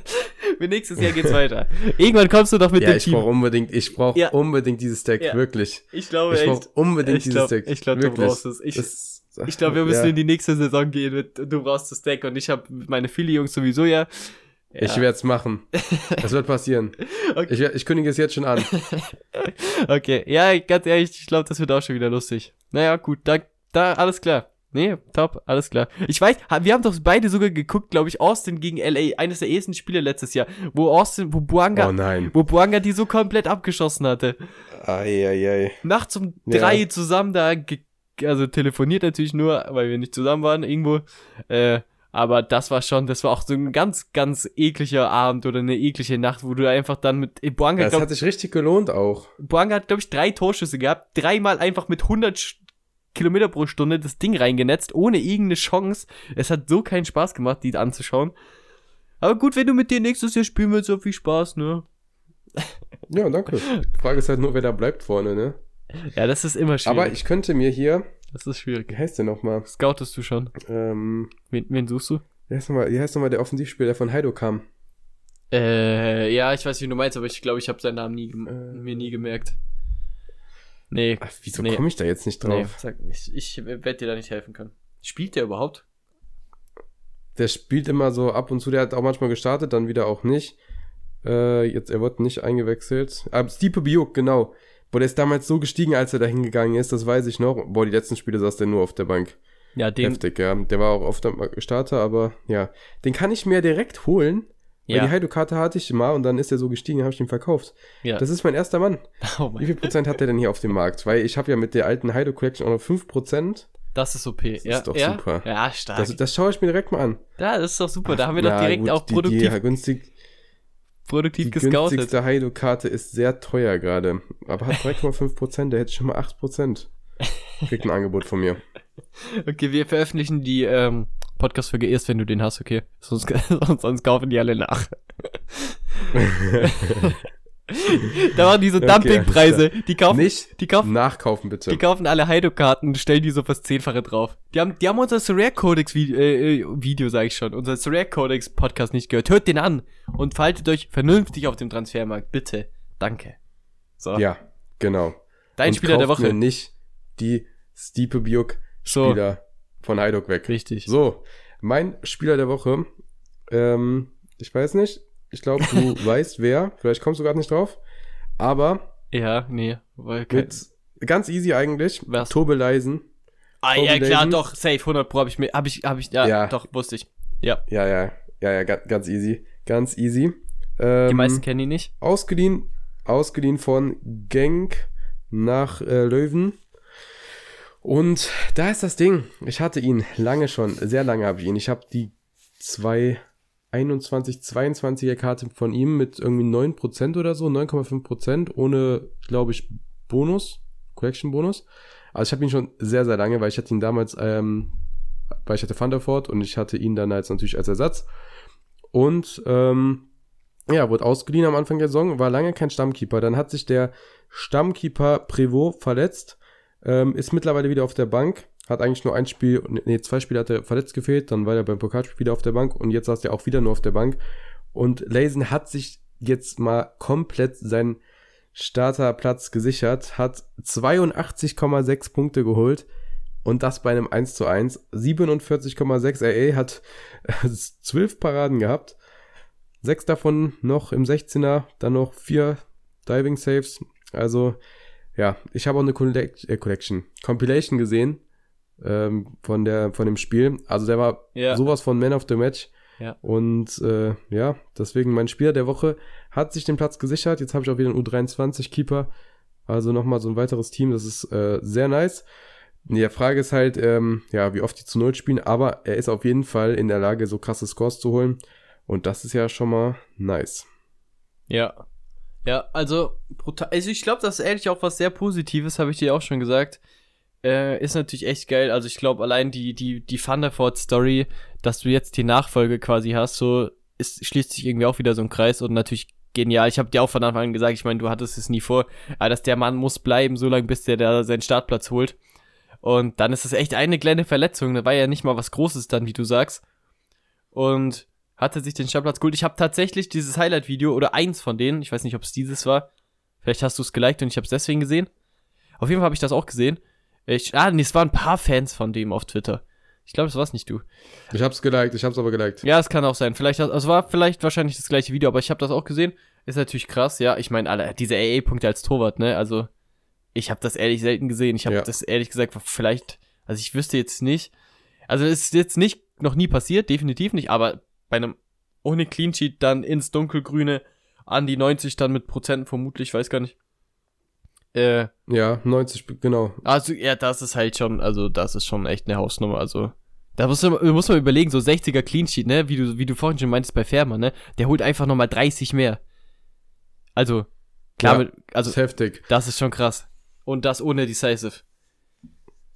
Für nächstes Jahr geht's weiter. Irgendwann kommst du doch mit Ja, dem ich Team. brauche unbedingt, ich brauche Ja. unbedingt dieses Deck, Ja. wirklich. Ich glaube Ich brauche echt. unbedingt Ich dieses glaub- Deck. ich glaub, du brauchst es. Ich- Das- Ich glaube, wir müssen ja. in die nächste Saison gehen mit du brauchst das Deck und ich habe meine Philly-Jungs sowieso ja. ja. Ich werde es machen. Das wird passieren. Okay. Ich, ich kündige es jetzt schon an. Okay, ja, ganz ehrlich, ich glaube, das wird auch schon wieder lustig. Naja, gut, da, da alles klar. Nee, top, alles klar. Ich weiß, wir haben doch beide sogar geguckt, glaube ich, Austin gegen LA, eines der ersten Spiele letztes Jahr, wo Austin, wo Buanga, Oh nein. wo Buanga die so komplett abgeschossen hatte. Eieiei. Nachts um Ja. drei zusammen da, also telefoniert natürlich nur, weil wir nicht zusammen waren irgendwo. Äh, aber das war schon, das war auch so ein ganz, ganz ekliger Abend oder eine eklige Nacht, wo du einfach dann mit Buanga, Das glaub, hat sich richtig gelohnt auch. Boanga hat, glaube ich, drei Torschüsse gehabt, dreimal einfach mit 100 Sch- Kilometer pro Stunde das Ding reingenetzt, ohne irgendeine Chance. Es hat so keinen Spaß gemacht, die anzuschauen. Aber gut, wenn du mit dir nächstes Jahr spielen willst, so viel Spaß, ne? Ja, danke. Die Frage ist halt nur, wer da bleibt vorne, ne? Ja, das ist immer schwierig. Aber ich könnte mir hier, das ist schwierig. wie heißt der nochmal? Scoutest du schon? Ähm, Wen, wen suchst du? wie heißt nochmal, nochmal der Offensivspieler, der von Heido kam? Äh, ja, ich weiß, wie du meinst, aber ich glaube, ich habe seinen Namen nie, Äh. mir nie gemerkt. Nee, Ach, wieso Nee. komme ich da jetzt nicht nee, drauf? sag nicht. Ich werde dir da nicht helfen können. Spielt der überhaupt? Der spielt immer so ab und zu, der hat auch manchmal gestartet, dann wieder auch nicht. Äh, jetzt, er wurde nicht eingewechselt. Aber Stipe Biuk, genau. Boah, der ist damals so gestiegen, als er da hingegangen ist, das weiß ich noch. Boah, die letzten Spiele saß der nur auf der Bank. Ja, den. Heftig, ja. Der war auch oft am Starter, aber ja. Den kann ich mir direkt holen. Weil Ja. die Heido-Karte hatte ich mal und dann ist er so gestiegen, habe ich ihn verkauft. ja. Das ist mein erster Mann. oh Wie mein, viel Prozent hat der denn hier auf dem Markt? Weil ich habe ja mit der alten Heido Collection auch noch 5 Prozent. das ist OP. ist ja, doch ja? super. Ja, stark. Das, das schaue ich mir direkt mal an. ja, das ist doch super. Da haben wir doch Na direkt gut, auch die- produktiv, Die, günstig, produktiv die gescoutet. günstigste Heido-Karte ist sehr teuer gerade. Aber hat 3,5 Prozent, der hätte schon mal 8 Prozent. Kriegt ein Angebot von mir. Okay, wir veröffentlichen die ähm, Podcast-Folge erst, wenn du den hast, okay? Sonst, sonst kaufen die alle nach. da waren diese Okay, Dumpingpreise. Die kaufen, Nicht die kaufen, nachkaufen, bitte. die kaufen alle Heido-Karten und stellen die so fürs Zehnfache drauf. Die haben, die haben unser Surreal Codex Video, äh, äh, Video sag ich schon, unser Surreal Codex Podcast nicht gehört. Hört den an und verhaltet euch vernünftig auf dem Transfermarkt, bitte. Danke. So, Ja, genau. dein Und Spieler der Woche. Mir nicht die Stipe Biuk So, Spieler von Heidok weg. richtig. So, mein Spieler der Woche, ähm, ich weiß nicht, ich glaube, du weißt wer, vielleicht kommst du gerade nicht drauf, aber Ja, nee. Weil kein, ganz easy eigentlich, Was? Tobe Leisen, ah, Toby ja, klar, doch, safe, 100 Pro hab ich mir, hab ich, hab ich, ja, Ja. doch, wusste ich. Ja, ja, ja, ja, ja, ganz, ganz easy, ganz easy. Ähm, die meisten kennen ihn nicht. ausgeliehen, ausgeliehen von Genk nach äh, Löwen. Und da ist das Ding. Ich hatte ihn lange schon, sehr lange habe ich ihn. Ich habe die 221, 22er Karte von ihm mit irgendwie 9% oder so, 9,5% ohne, glaube ich, Bonus, Collection Bonus. Also ich habe ihn schon sehr, sehr lange, weil ich hatte ihn damals, ähm, weil ich hatte Thunderford und ich hatte ihn dann als natürlich als Ersatz. Und ähm, ja, wurde ausgeliehen am Anfang der Saison, war lange kein Stammkeeper. Dann hat sich der Stammkeeper Prévost verletzt, ähm, ist mittlerweile wieder auf der Bank, hat eigentlich nur ein Spiel, nee, zwei Spiele hat er verletzt gefehlt, dann war er beim Pokalspiel wieder auf der Bank und jetzt saß er auch wieder nur auf der Bank. Und Leisen hat sich jetzt mal komplett seinen Starterplatz gesichert, hat 82,6 Punkte geholt und das bei einem 1 zu 1. 47,6 RA hat äh, 12 Paraden gehabt. Sechs davon noch im 16er, dann noch vier Diving Saves. Also, ja, ich habe auch eine Collect äh, Collection, Compilation gesehen ähm, von, der, von dem Spiel. Also, der war Ja. sowas von Man of the Match. Ja. Und äh, ja, deswegen mein Spieler der Woche hat sich den Platz gesichert. Jetzt habe ich auch wieder einen U23-Keeper. Also nochmal so ein weiteres Team. Das ist äh, sehr nice. Die Frage ist halt, ähm, ja, wie oft die zu Null spielen, aber er ist auf jeden Fall in der Lage, so krasse Scores zu holen. Und das ist ja schon mal nice. Ja. Ja, also, brutal. Also, ich glaube, das ist ehrlich auch was sehr Positives, habe ich dir auch schon gesagt. Äh, ist natürlich echt geil. Also, ich glaube, allein die, die, die Thunderford-Story, dass du jetzt die Nachfolge quasi hast, so, ist, schließt sich irgendwie auch wieder so ein Kreis und natürlich genial. Ich habe dir auch von Anfang an gesagt, ich meine, du hattest es nie vor, aber dass der Mann muss bleiben, so lange, bis der da seinen Startplatz holt. Und dann ist es echt eine kleine Verletzung. Da war ja nicht mal was Großes dann, wie du sagst. Und hatte sich den Startplatz geholt. Ich habe tatsächlich dieses Highlight-Video oder eins von denen, ich weiß nicht, ob es dieses war. Vielleicht hast du es geliked und ich habe es deswegen gesehen. Auf jeden Fall habe ich das auch gesehen. Ich, ah, nee, es waren ein paar Fans von dem auf Twitter. Ich glaube, das war's nicht du. Ich hab's geliked, ich hab's aber geliked. Ja, es kann auch sein. Vielleicht, also es war vielleicht wahrscheinlich das gleiche Video, aber ich habe das auch gesehen. Ist natürlich krass, ja. Ich meine, alle diese AA-Punkte als Torwart, ne? Also ich habe das ehrlich selten gesehen. Ich habe Ja. das ehrlich gesagt vielleicht Also ich wüsste jetzt nicht. Also es ist jetzt nicht noch nie passiert, definitiv nicht, aber bei einem ohne Clean Sheet dann ins Dunkelgrüne an die 90 dann mit Prozenten vermutlich, weiß gar nicht. Äh, Ja, 90, genau. also ja, das ist halt schon, also das ist schon echt eine Hausnummer, also da muss man, muss man überlegen, so 60er Clean Sheet, ne, wie du, wie du vorhin schon meintest bei Fährmann, ne, der holt einfach nochmal 30 mehr. Also, klar, Ja, mit, also ist heftig. das ist schon krass. Und das ohne Decisive.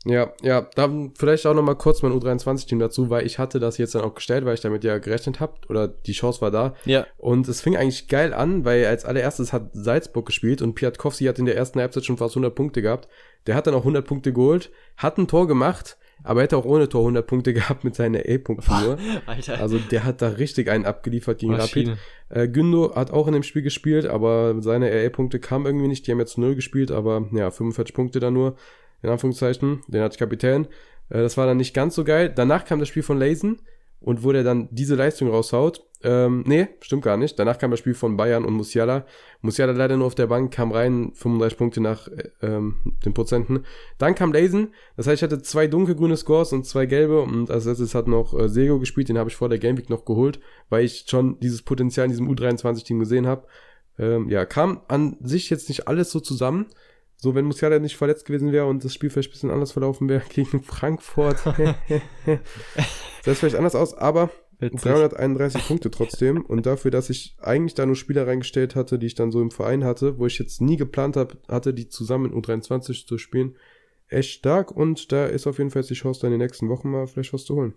Ja, ja, dann vielleicht auch nochmal kurz mein U23-Team dazu, weil ich hatte das jetzt dann auch gestellt, weil ich damit ja gerechnet habe oder die Chance war da. Ja, Und es fing eigentlich geil an, weil als allererstes hat Salzburg gespielt und Piatkowski hat in der ersten Halbzeit schon fast 100 Punkte gehabt. Der hat dann auch 100 Punkte geholt, hat ein Tor gemacht, aber hätte auch ohne Tor 100 Punkte gehabt mit seiner E-Punkten nur. Alter. Also der hat da richtig einen abgeliefert gegen Maschine. Rapid. Äh, Gündo hat auch in dem Spiel gespielt, aber seine RE-Punkte kamen irgendwie nicht. Die haben jetzt 0 gespielt, aber ja, 45 Punkte da nur, in Anführungszeichen. Den hatte ich Kapitän. Äh, das war dann nicht ganz so geil. Danach kam das Spiel von Leisen und wo der dann diese Leistung raushaut. Ähm, nee, stimmt gar nicht. Danach kam das Spiel von Bayern und Musiala. Musiala leider nur auf der Bank, kam rein, 35 Punkte nach äh, ähm, den Prozenten. Dann kam Leisen, das heißt, ich hatte zwei dunkelgrüne Scores und zwei gelbe und als letztes hat noch äh, Sego gespielt, den habe ich vor der Game Week noch geholt, weil ich schon dieses Potenzial in diesem U23-Team gesehen habe. Ähm, ja, kam an sich jetzt nicht alles so zusammen. So, wenn Musiala nicht verletzt gewesen wäre und das Spiel vielleicht ein bisschen anders verlaufen wäre gegen Frankfurt. Sah es vielleicht anders aus, aber Witzig. 331 Punkte trotzdem. Und dafür, dass ich eigentlich da nur Spieler reingestellt hatte, die ich dann so im Verein hatte, wo ich jetzt nie geplant hab, hatte, die zusammen in U23 zu spielen, echt stark. Und da ist auf jeden Fall jetzt die Chance, da in den nächsten Wochen mal vielleicht was zu holen.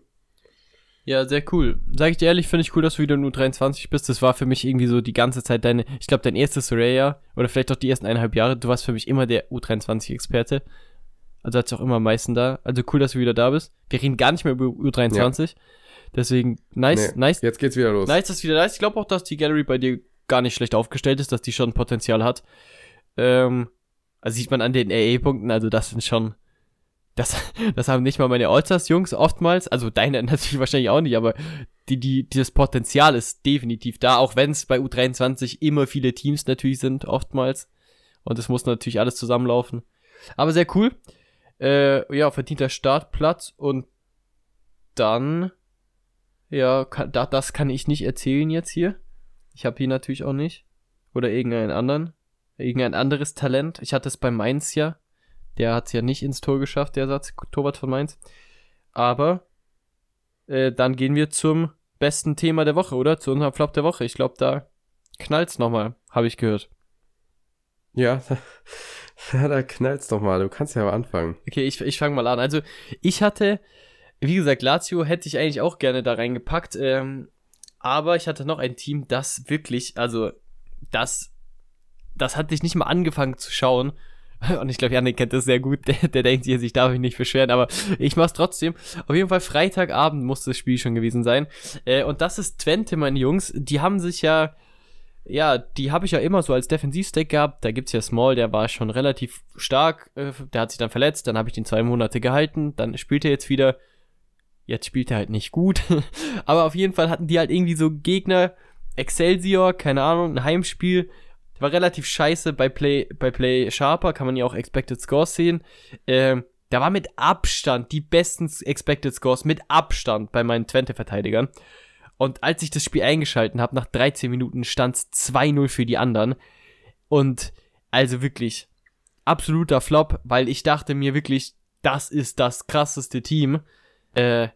Ja, sehr cool. Sag ich dir ehrlich, finde ich cool, dass du wieder nur 23 bist. Das war für mich irgendwie so die ganze Zeit deine, ich glaube, dein erstes Soraya oder vielleicht auch die ersten eineinhalb Jahre. Du warst für mich immer der U23-Experte. Also hat's auch immer am meisten da. Also cool, dass du wieder da bist. Wir reden gar nicht mehr über U23. Deswegen nice, Nee, nice, Jetzt geht's wieder los. nice, dass du wieder da ist. Ich glaube auch, dass die Gallery bei dir gar nicht schlecht aufgestellt ist, dass die schon Potenzial hat. Ähm, also sieht man an den AA-Punkten, also das sind schon, das, das haben nicht mal meine Allstars-Jungs oftmals, also deine natürlich wahrscheinlich auch nicht, aber die, die, das Potenzial ist definitiv da, auch wenn es bei U23 immer viele Teams natürlich sind, oftmals. Und es muss natürlich alles zusammenlaufen. Aber sehr cool. Äh, ja, verdienter Startplatz und dann, ja, kann, da, das kann ich nicht erzählen jetzt hier. Ich habe hier natürlich auch nicht. Oder irgendeinen anderen. Irgendein anderes Talent. Ich hatte es bei Mainz ja. Der hat es ja nicht ins Tor geschafft, der Satz, Torwart von Mainz. Aber äh, dann gehen wir zum besten Thema der Woche, oder? Zu unserem Flop der Woche. Ich glaube, da knallt's nochmal, habe ich gehört. Ja, ja da knallt's doch mal. Du kannst ja aber anfangen. Okay, ich, ich fange mal an. Also, ich hatte, wie gesagt, Lazio hätte ich eigentlich auch gerne da reingepackt. Ähm, aber ich hatte noch ein Team, das wirklich, also, das, das hatte ich nicht mal angefangen zu schauen. Und ich glaube, Janik kennt das sehr gut. Der, der denkt sich, ich darf mich nicht beschweren, aber ich mach's trotzdem. Auf jeden Fall Freitagabend muss das Spiel schon gewesen sein. Äh, und das ist Twente, meine Jungs. Die haben sich ja, ja, die habe ich ja immer so als Defensivstack gehabt. Da gibt's ja Small, der war schon relativ stark. Äh, der hat sich dann verletzt. Dann habe ich den zwei Monate gehalten. Dann spielt er jetzt wieder. Jetzt spielt er halt nicht gut. aber auf jeden Fall hatten die halt irgendwie so Gegner. Excelsior, keine Ahnung, ein Heimspiel war relativ scheiße bei Play, bei Play Sharper, kann man ja auch Expected Scores sehen. Ähm, da war mit Abstand die besten Expected Scores, mit Abstand bei meinen Twente-Verteidigern. Und als ich das Spiel eingeschalten habe, nach 13 Minuten stand es 2-0 für die anderen. Und also wirklich absoluter Flop, weil ich dachte mir wirklich, das ist das krasseste Team. Äh,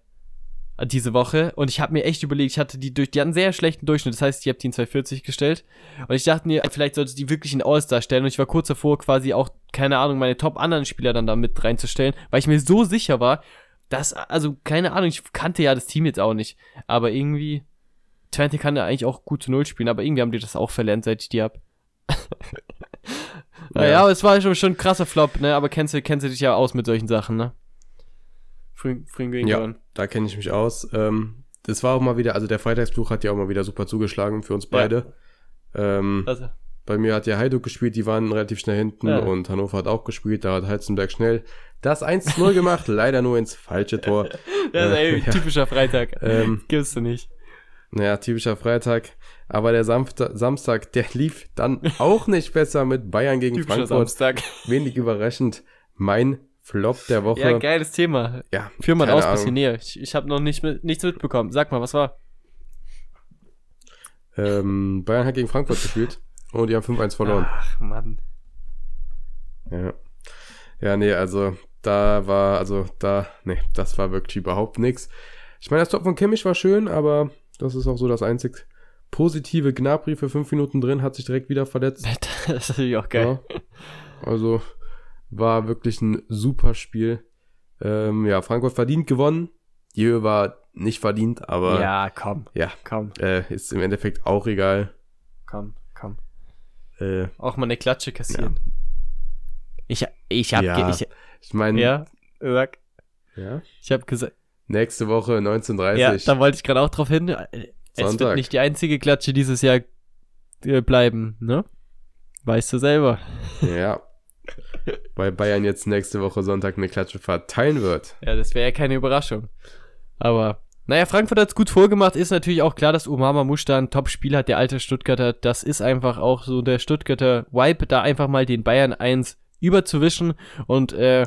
diese Woche. Und ich habe mir echt überlegt, ich hatte die durch die hatten einen sehr schlechten Durchschnitt, das heißt, ich habe die in 240 gestellt. Und ich dachte mir, vielleicht sollte ich die wirklich in All-Star stellen. Und ich war kurz davor quasi auch keine Ahnung, meine Top anderen Spieler dann da mit reinzustellen, weil ich mir so sicher war, dass also keine Ahnung, ich kannte ja das Team jetzt auch nicht, aber irgendwie Twente kann ja eigentlich auch gut zu Null spielen, aber irgendwie haben die das auch verlernt, seit ich die hab. naja, Ja. aber es war schon, schon ein krasser Flop, ne, aber kennst du, kennst du dich ja aus mit solchen Sachen, ne? Gegen Ja, da kenne ich mich aus. Ähm, das war auch mal wieder, also der Freitagsfluch hat ja auch mal wieder super zugeschlagen für uns beide. Ähm, Also, bei mir hat ja Heiduk gespielt, die waren relativ schnell hinten Ja. und Hannover hat auch gespielt, da hat Heizenberg schnell das 1-0 gemacht, leider nur ins falsche Tor. ja, Äh, ja. typischer Freitag. Ähm, Gibst du nicht. Naja, typischer Freitag. Aber der Samsta Samstag, der lief dann auch nicht besser mit Bayern gegen Typischer Frankfurt. Samstag. Wenig überraschend. Mein Flop der Woche. Ja, geiles Thema. Ja, Führ mal aus, bisschen näher. Ich, ich habe noch nicht mit, nichts mitbekommen. Sag mal, was war? Ähm, Bayern hat gegen Frankfurt gespielt und die haben 5-1 verloren. Ach, Mann. Ja. Ja, nee, also da war, also da, nee, das war wirklich überhaupt nix. Ich meine, das Tor von Kimmich war schön, aber das ist auch so das einzig positive Gnabry für fünf Minuten drin, hat sich direkt wieder verletzt. Das ist natürlich auch geil. Ja. Also war wirklich ein super Spiel. Ähm, ja, Frankfurt verdient gewonnen. Die Höhe war nicht verdient, aber Ja, komm, ja, komm, äh, ist im Endeffekt auch egal. komm, komm. Äh, Auch mal eine Klatsche kassieren. Ich, ich hab, Ja. ich, ich meine, ja, sag, ja, ich hab gesagt, nächste Woche 19.30 ja, da wollte ich gerade auch drauf hin. Es Sonntag. wird nicht die einzige Klatsche dieses Jahr äh, bleiben, ne? Weißt du selber. Ja. Weil Bayern jetzt nächste Woche Sonntag eine Klatsche verteilen wird. Ja, das wäre ja keine Überraschung. Aber, naja, Frankfurt hat's gut vorgemacht. Ist natürlich auch klar, dass Umama Musta ein Top-Spiel hat, der alte Stuttgarter. Das ist einfach auch so der Stuttgarter Vibe, da einfach mal den Bayern 1 überzuwischen. Und, äh,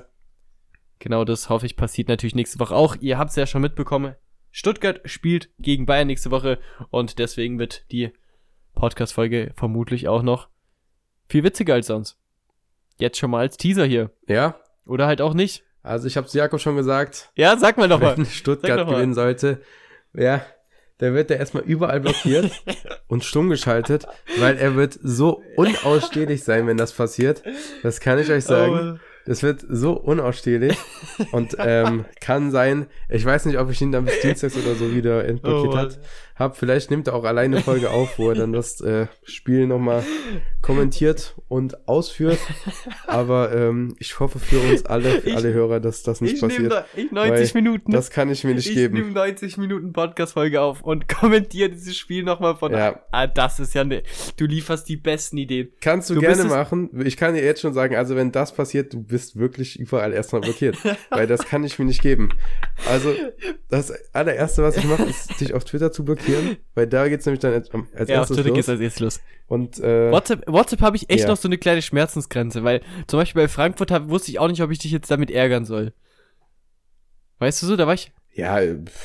genau das hoffe ich passiert natürlich nächste Woche auch. Ihr habt's ja schon mitbekommen. Stuttgart spielt gegen Bayern nächste Woche und deswegen wird die Podcast-Folge vermutlich auch noch viel witziger als sonst. Jetzt schon mal als Teaser hier. Ja, Oder halt auch nicht. also ich habe es Jakob schon gesagt, Ja, sag mal doch mal. wenn Stuttgart mal. gewinnen sollte, ja, der wird ja erstmal überall blockiert und stumm geschaltet, weil er wird so unausstehlich sein, wenn das passiert. Das kann ich euch sagen. Das wird so unausstehlich und ähm, kann sein, ich weiß nicht, ob ich ihn dann bis Dienstags oder so wieder entblockiert Oh, hat, hab. Vielleicht nimmt er auch alleine eine Folge auf, wo er dann das äh, Spiel nochmal kommentiert und ausführt. Aber ähm, ich hoffe für uns alle, für Ich- alle Hörer, dass das nicht ich passiert. ich 90 weil Minuten. Das kann ich mir nicht ich geben. nehme 90 Minuten Podcast-Folge auf und kommentiere dieses Spiel nochmal von. Ja. Ah, das ist ja ne. Du lieferst die besten Ideen. Kannst du, Du gerne machen. Ich kann dir jetzt schon sagen, also wenn das passiert, du bist wirklich überall erstmal blockiert. weil das kann ich mir nicht geben. Also das allererste, was ich mache, ist, dich auf Twitter zu blockieren, weil da geht's nämlich dann als, als Ja, auf erstes Twitter los. geht's als erstes los. Und äh, WhatsApp, WhatsApp habe ich echt Ja. noch so eine kleine Schmerzensgrenze, weil zum Beispiel bei Frankfurt hab, wusste ich auch nicht, ob ich dich jetzt damit ärgern soll. Weißt du so, da war ich. ja,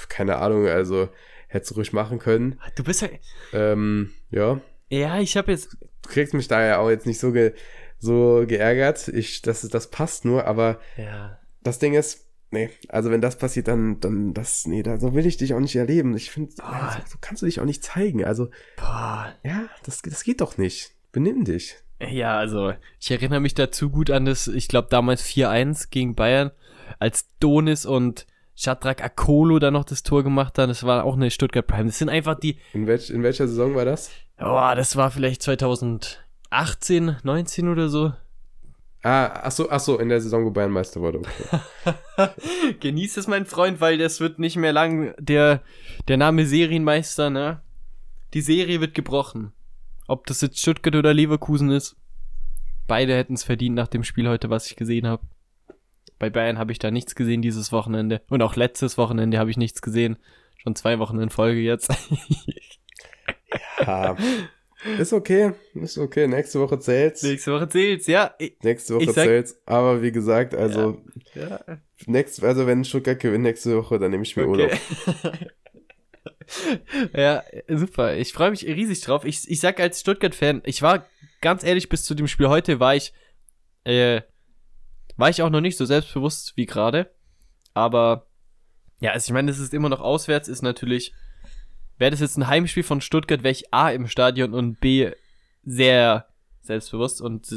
keine Ahnung, also hättest du ruhig machen können. Du bist ja. Ähm, ja, Ja, ich habe jetzt. du kriegst mich da ja auch jetzt nicht so ge so geärgert. Ich, das, das passt nur, aber Ja. das Ding ist, nee, also wenn das passiert, dann, dann, das, nee, da, so will ich dich auch nicht erleben. Ich finde, so, so kannst du dich auch nicht zeigen. Also, Boah. ja, das, das geht doch nicht. Benimm dich. Ja, also ich erinnere mich dazu gut an das, ich glaube damals 4-1 gegen Bayern, als Donis und Shadrach Akolo da noch das Tor gemacht haben. Das war auch eine Stuttgart Prime. Das sind einfach die, In, welch, in welcher Saison war das? oh, das war vielleicht 2018, 19 oder so. Ah, ach so, ach so, in der Saison, wo Bayern Meister wurde. Okay. Genieß es, mein Freund, weil das wird nicht mehr lang der, der Name Serienmeister, ne? Die Serie wird gebrochen. Ob das jetzt Stuttgart oder Leverkusen ist. Beide hätten es verdient nach dem Spiel heute, was ich gesehen habe. Bei Bayern habe ich da nichts gesehen dieses Wochenende. Und auch letztes Wochenende habe ich nichts gesehen. Schon zwei Wochen in Folge jetzt. Ja, ist okay, ist okay. Nächste Woche zählt's. Nächste Woche zählt's, ja. Ich- Nächste Woche sag- zählt's. Aber wie gesagt, also, ja. nächst, also wenn Stuttgart gewinnt nächste Woche, dann nehme ich mir Urlaub. Okay. ja, super. Ich freue mich riesig drauf. Ich, ich sag als Stuttgart-Fan, ich war ganz ehrlich, bis zu dem Spiel heute war ich, äh, war ich auch noch nicht so selbstbewusst wie gerade. Aber, ja, also ich meine, es ist immer noch auswärts, ist natürlich, wäre das jetzt ein Heimspiel von Stuttgart, wäre ich A im Stadion und B sehr selbstbewusst und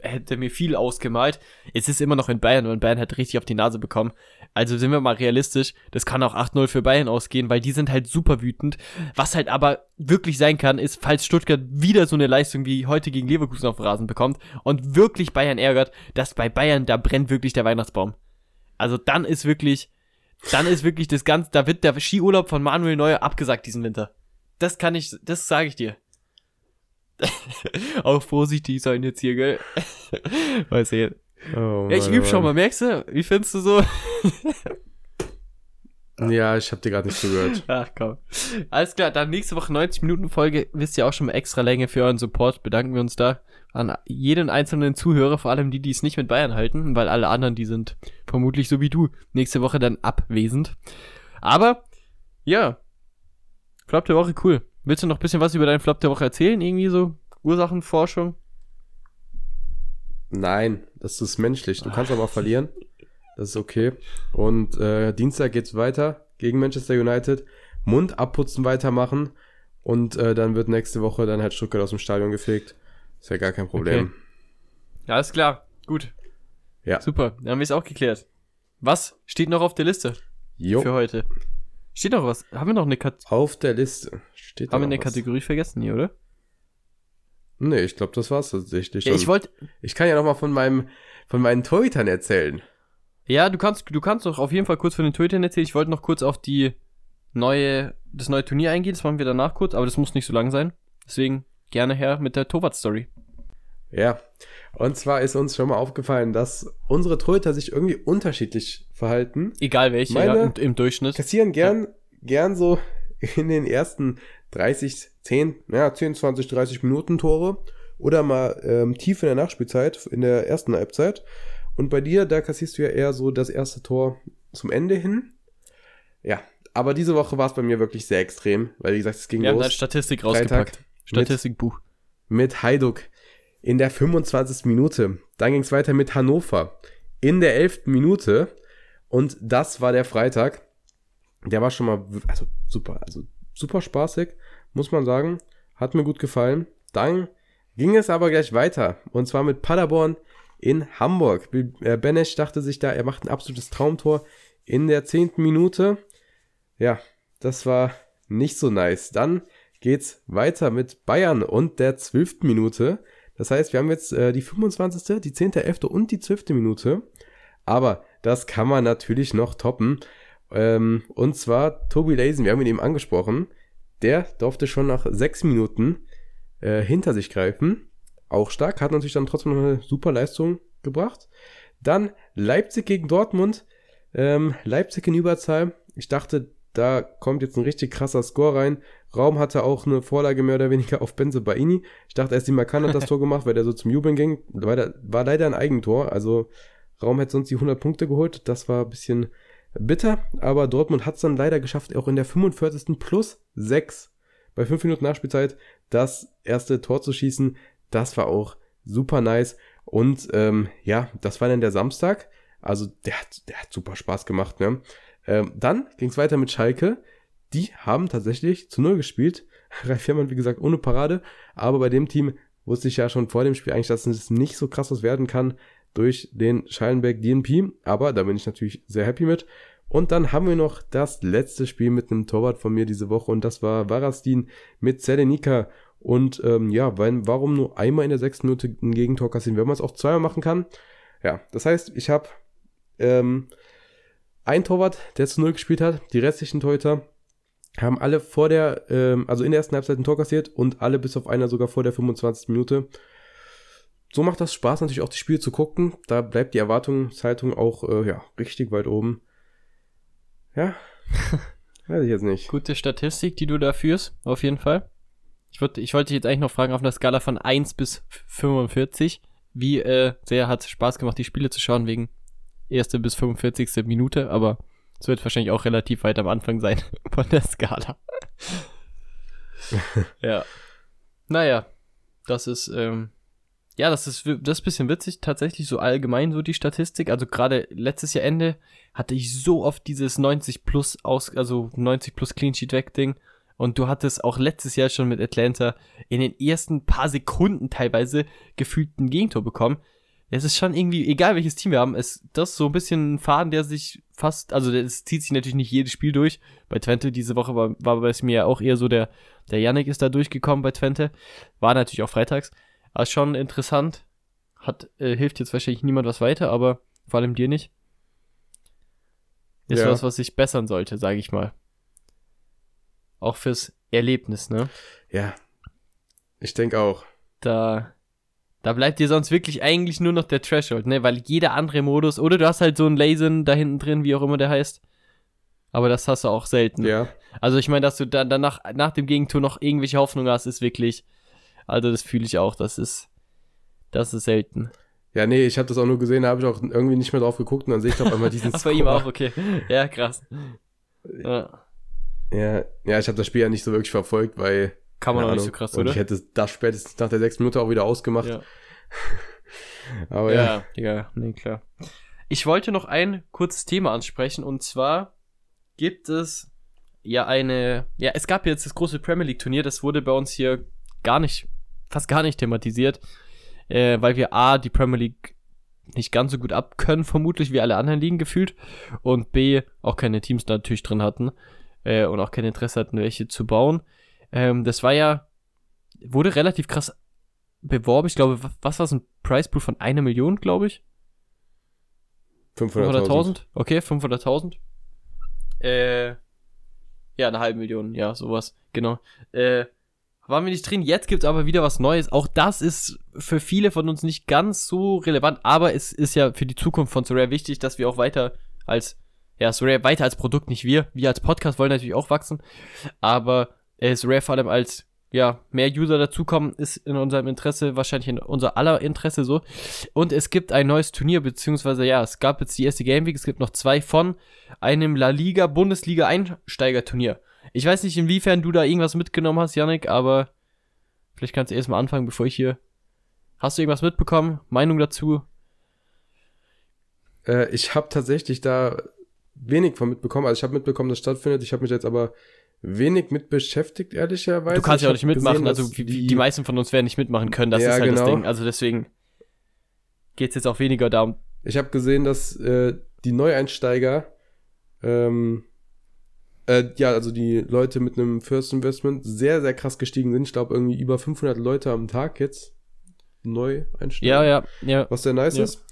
hätte mir viel ausgemalt. Es ist immer noch in Bayern und Bayern hat richtig auf die Nase bekommen. Also sind wir mal realistisch, das kann auch 8-0 für Bayern ausgehen, weil die sind halt super wütend. Was halt aber wirklich sein kann, ist, falls Stuttgart wieder so eine Leistung wie heute gegen Leverkusen auf Rasen bekommt und wirklich Bayern ärgert, dass bei Bayern, da brennt wirklich der Weihnachtsbaum. Also dann ist wirklich, dann ist wirklich das Ganze, da wird der Skiurlaub von Manuel Neuer abgesagt diesen Winter. Das kann ich, das sage ich dir. auch vorsichtig sein jetzt hier, gell? Weiß ich. Oh, Ja, ich übe schon mal, merkst du? Wie findest du so? Ja, ich habe dir gerade nicht zugehört. Ach komm. Alles klar, dann nächste Woche 90 Minuten Folge. Wisst ihr auch schon mal extra Länge für euren Support. Bedanken wir uns da an jeden einzelnen Zuhörer, vor allem die, die es nicht mit Bayern halten, weil alle anderen, die sind vermutlich so wie du nächste Woche dann abwesend. Aber ja, Flop der Woche cool. Willst du noch ein bisschen was über deinen Flop der Woche erzählen? Irgendwie so Ursachenforschung? Nein, das ist menschlich. Du kannst aber verlieren. Das ist okay. Und äh, Dienstag geht's weiter gegen Manchester United. Mund abputzen weitermachen. Und äh, dann wird nächste Woche dann halt Stuttgart aus dem Stadion gefegt. Ist ja gar kein Problem. Okay. Ja, alles klar. Gut. Ja. Super. Dann haben wir es auch geklärt. Was steht noch auf der Liste Jo. für heute? Steht noch was? Haben wir noch eine, Kat Auf der Liste. Steht haben wir eine was? Kategorie vergessen hier, oder? Nee, ich glaube, das war's tatsächlich. Ja, ich wollte. ich kann ja noch mal von meinem, von meinen Torhütern erzählen. Ja, du kannst, du kannst doch auf jeden Fall kurz von den Torhütern erzählen. Ich wollte noch kurz auf die neue, das neue Turnier eingehen. Das machen wir danach kurz, aber das muss nicht so lang sein. Deswegen gerne her mit der Torwart-Story. Ja. Und zwar ist uns schon mal aufgefallen, dass unsere Torhüter sich irgendwie unterschiedlich verhalten. Egal welche, Meine- ja, im, im Durchschnitt. Kassieren gern, gern so in den ersten 30, 10, ja, 10, 20, 30 Minuten Tore oder mal ähm, tief in der Nachspielzeit, in der ersten Halbzeit. Und bei dir, da kassierst du ja eher so das erste Tor zum Ende hin. Ja, aber diese Woche war es bei mir wirklich sehr extrem, weil wie gesagt, es ging Wir haben los eine Statistik Freitag rausgepackt. Statistikbuch. mit Hajduk in der 25. Minute. Dann ging es weiter mit Hannover in der 11. Minute. Und das war der Freitag. Der war schon mal also super, also super spaßig, muss man sagen. Hat mir gut gefallen. Dann ging es aber gleich weiter. Und zwar mit Paderborn in Hamburg. Äh, Benesch dachte sich da, er macht ein absolutes Traumtor in der 10. Minute. Ja, das war nicht so nice. Dann geht's weiter mit Bayern und der 12. Minute. Das heißt, wir haben jetzt äh, die 25., die 10., 11. und die 12. Minute. Aber das kann man natürlich noch toppen. Ähm, und zwar Tobi Lazen, wir haben ihn eben angesprochen. Der durfte schon nach sechs Minuten äh, hinter sich greifen. Auch stark, hat natürlich dann trotzdem noch eine super Leistung gebracht. Dann Leipzig gegen Dortmund. Ähm, Leipzig in Überzahl. Ich dachte, da kommt jetzt ein richtig krasser Score rein. Raum hatte auch eine Vorlage mehr oder weniger auf Benze Baini. Ich dachte erst, die Makan hat das Tor gemacht, weil der so zum Jubeln ging. War, da- war leider ein Eigentor. Also Raum hätte sonst die 100 Punkte geholt. Das war ein bisschen bitter. Aber Dortmund hat es dann leider geschafft, auch in der 45. plus 6 bei 5 Minuten Nachspielzeit das erste Tor zu schießen. Das war auch super nice. Und ähm, ja, das war dann der Samstag. Also der hat, der hat super Spaß gemacht. Ne? Ähm, dann ging es weiter mit Schalke. Die haben tatsächlich zu Null gespielt. Ralf Fährmann, wie gesagt, ohne Parade. Aber bei dem Team wusste ich ja schon vor dem Spiel eigentlich, dass es nicht so krass was werden kann durch den Schallenberg DNP. Aber da bin ich natürlich sehr happy mit. Und dann haben wir noch das letzte Spiel mit einem Torwart von mir diese Woche und das war Varastin mit Zelenika. Und ähm, ja, weil, warum nur einmal in der sechsten Minute ein Gegentor kassieren, wenn man es auch zweimal machen kann? Ja, das heißt, ich habe ähm, ein Torwart, der zu Null gespielt hat, die restlichen Torhüter haben alle vor der, ähm, also in der ersten Halbzeit ein Tor kassiert und alle bis auf einer sogar vor der 25. Minute. So macht das Spaß natürlich auch, die Spiele zu gucken. Da bleibt die Erwartungshaltung auch äh, ja, richtig weit oben. Ja, weiß ich jetzt nicht. Gute Statistik, die du da führst, auf jeden Fall. Ich, würd, ich wollte dich jetzt eigentlich noch fragen, auf einer Skala von 1 bis 45, wie äh, sehr hat es Spaß gemacht, die Spiele zu schauen, wegen erste bis 45. Minute, aber es wird wahrscheinlich auch relativ weit am Anfang sein von der Skala. ja. Naja, das ist, ähm, ja, das ist, das ist ein bisschen witzig, tatsächlich so allgemein so die Statistik. Also gerade letztes Jahr Ende hatte ich so oft dieses 90 plus aus, also 90 plus Clean Sheet weg Ding. Und du hattest auch letztes Jahr schon mit Atlanta in den ersten paar Sekunden teilweise gefühlt ein Gegentor bekommen. Es ist schon irgendwie, egal welches Team wir haben, ist das so ein bisschen ein Faden, der sich fast, also es zieht sich natürlich nicht jedes Spiel durch. Bei Twente diese Woche war, war bei mir ja auch eher so der, der Yannick ist da durchgekommen bei Twente. War natürlich auch freitags. Aber schon interessant. Hat, äh, hilft jetzt wahrscheinlich niemand was weiter, aber vor allem dir nicht. Ist Ja. was, was sich bessern sollte, sage ich mal. Auch fürs Erlebnis, ne? Ja, ich denke auch. Da, da bleibt dir sonst wirklich eigentlich nur noch der Threshold, ne? Weil jeder andere Modus, oder du hast halt so einen Lasen da hinten drin, wie auch immer der heißt. aber das hast du auch selten. Ja. Also ich meine, dass du dann danach nach dem Gegentor noch irgendwelche Hoffnung hast, ist wirklich, also das fühle ich auch, das ist, das ist selten. Ja, nee, ich habe das auch nur gesehen, da habe ich auch irgendwie nicht mehr drauf geguckt und dann sehe ich doch einmal diesen Ach, bei ihm auch, okay. Ja, krass. Ja. Ja, ja ich habe das Spiel ja nicht so wirklich verfolgt, weil. Kann man auch nicht so krass, Und oder? ich hätte das spätestens nach der sechsten Minute auch wieder ausgemacht. Ja. Aber ja. Ja, ja, nee, klar. Ich wollte noch ein kurzes Thema ansprechen und zwar gibt es ja eine, ja, es gab jetzt das große Premier League Turnier, das wurde bei uns hier gar nicht, fast gar nicht thematisiert, äh, weil wir A, die Premier League nicht ganz so gut abkönnen, vermutlich wie alle anderen Ligen gefühlt und B, auch keine Teams natürlich drin hatten äh, und auch kein Interesse hatten, welche zu bauen. Ähm, das war ja, wurde relativ krass beworben. Ich glaube, wa- was war es, ein Price Pool von einer Million, glaube ich? 500.000. 500.000? Okay, 500.000. Äh, ja, eine halbe Million, ja, sowas, genau. Äh, waren wir nicht drin, jetzt gibt's aber wieder was Neues. Auch das ist für viele von uns nicht ganz so relevant, aber es ist ja für die Zukunft von Sorare wichtig, dass wir auch weiter als, ja, Sorare weiter als Produkt, nicht wir. Wir als Podcast wollen natürlich auch wachsen, aber äh, Sorare vor allem als, ja, mehr User dazukommen, ist in unserem Interesse, wahrscheinlich in unser aller Interesse so. Und es gibt ein neues Turnier, beziehungsweise ja, es gab jetzt die erste Game Week, es gibt noch zwei von einem La Liga Bundesliga Einsteigerturnier. Ich weiß nicht, inwiefern du da irgendwas mitgenommen hast, Yannick, aber vielleicht kannst du erstmal anfangen, bevor ich hier. Hast du irgendwas mitbekommen? Meinung dazu? Äh, ich habe tatsächlich da wenig von mitbekommen. Also ich habe mitbekommen, dass stattfindet. Ich habe mich jetzt aber wenig mit beschäftigt, ehrlicherweise. Du kannst ja auch Ich nicht mitmachen, gesehen, also die, die meisten von uns werden nicht mitmachen können, das Ja, ist halt das genau. Ding. Also deswegen geht's jetzt auch weniger darum. Ich habe gesehen, dass äh, die Neueinsteiger, ähm, äh, ja, also die Leute mit einem First Investment sehr, sehr krass gestiegen sind. Ich glaube, irgendwie über 500 Leute am Tag jetzt neu einsteigen. Ja, ja, ja. Was sehr nice Ja. ist.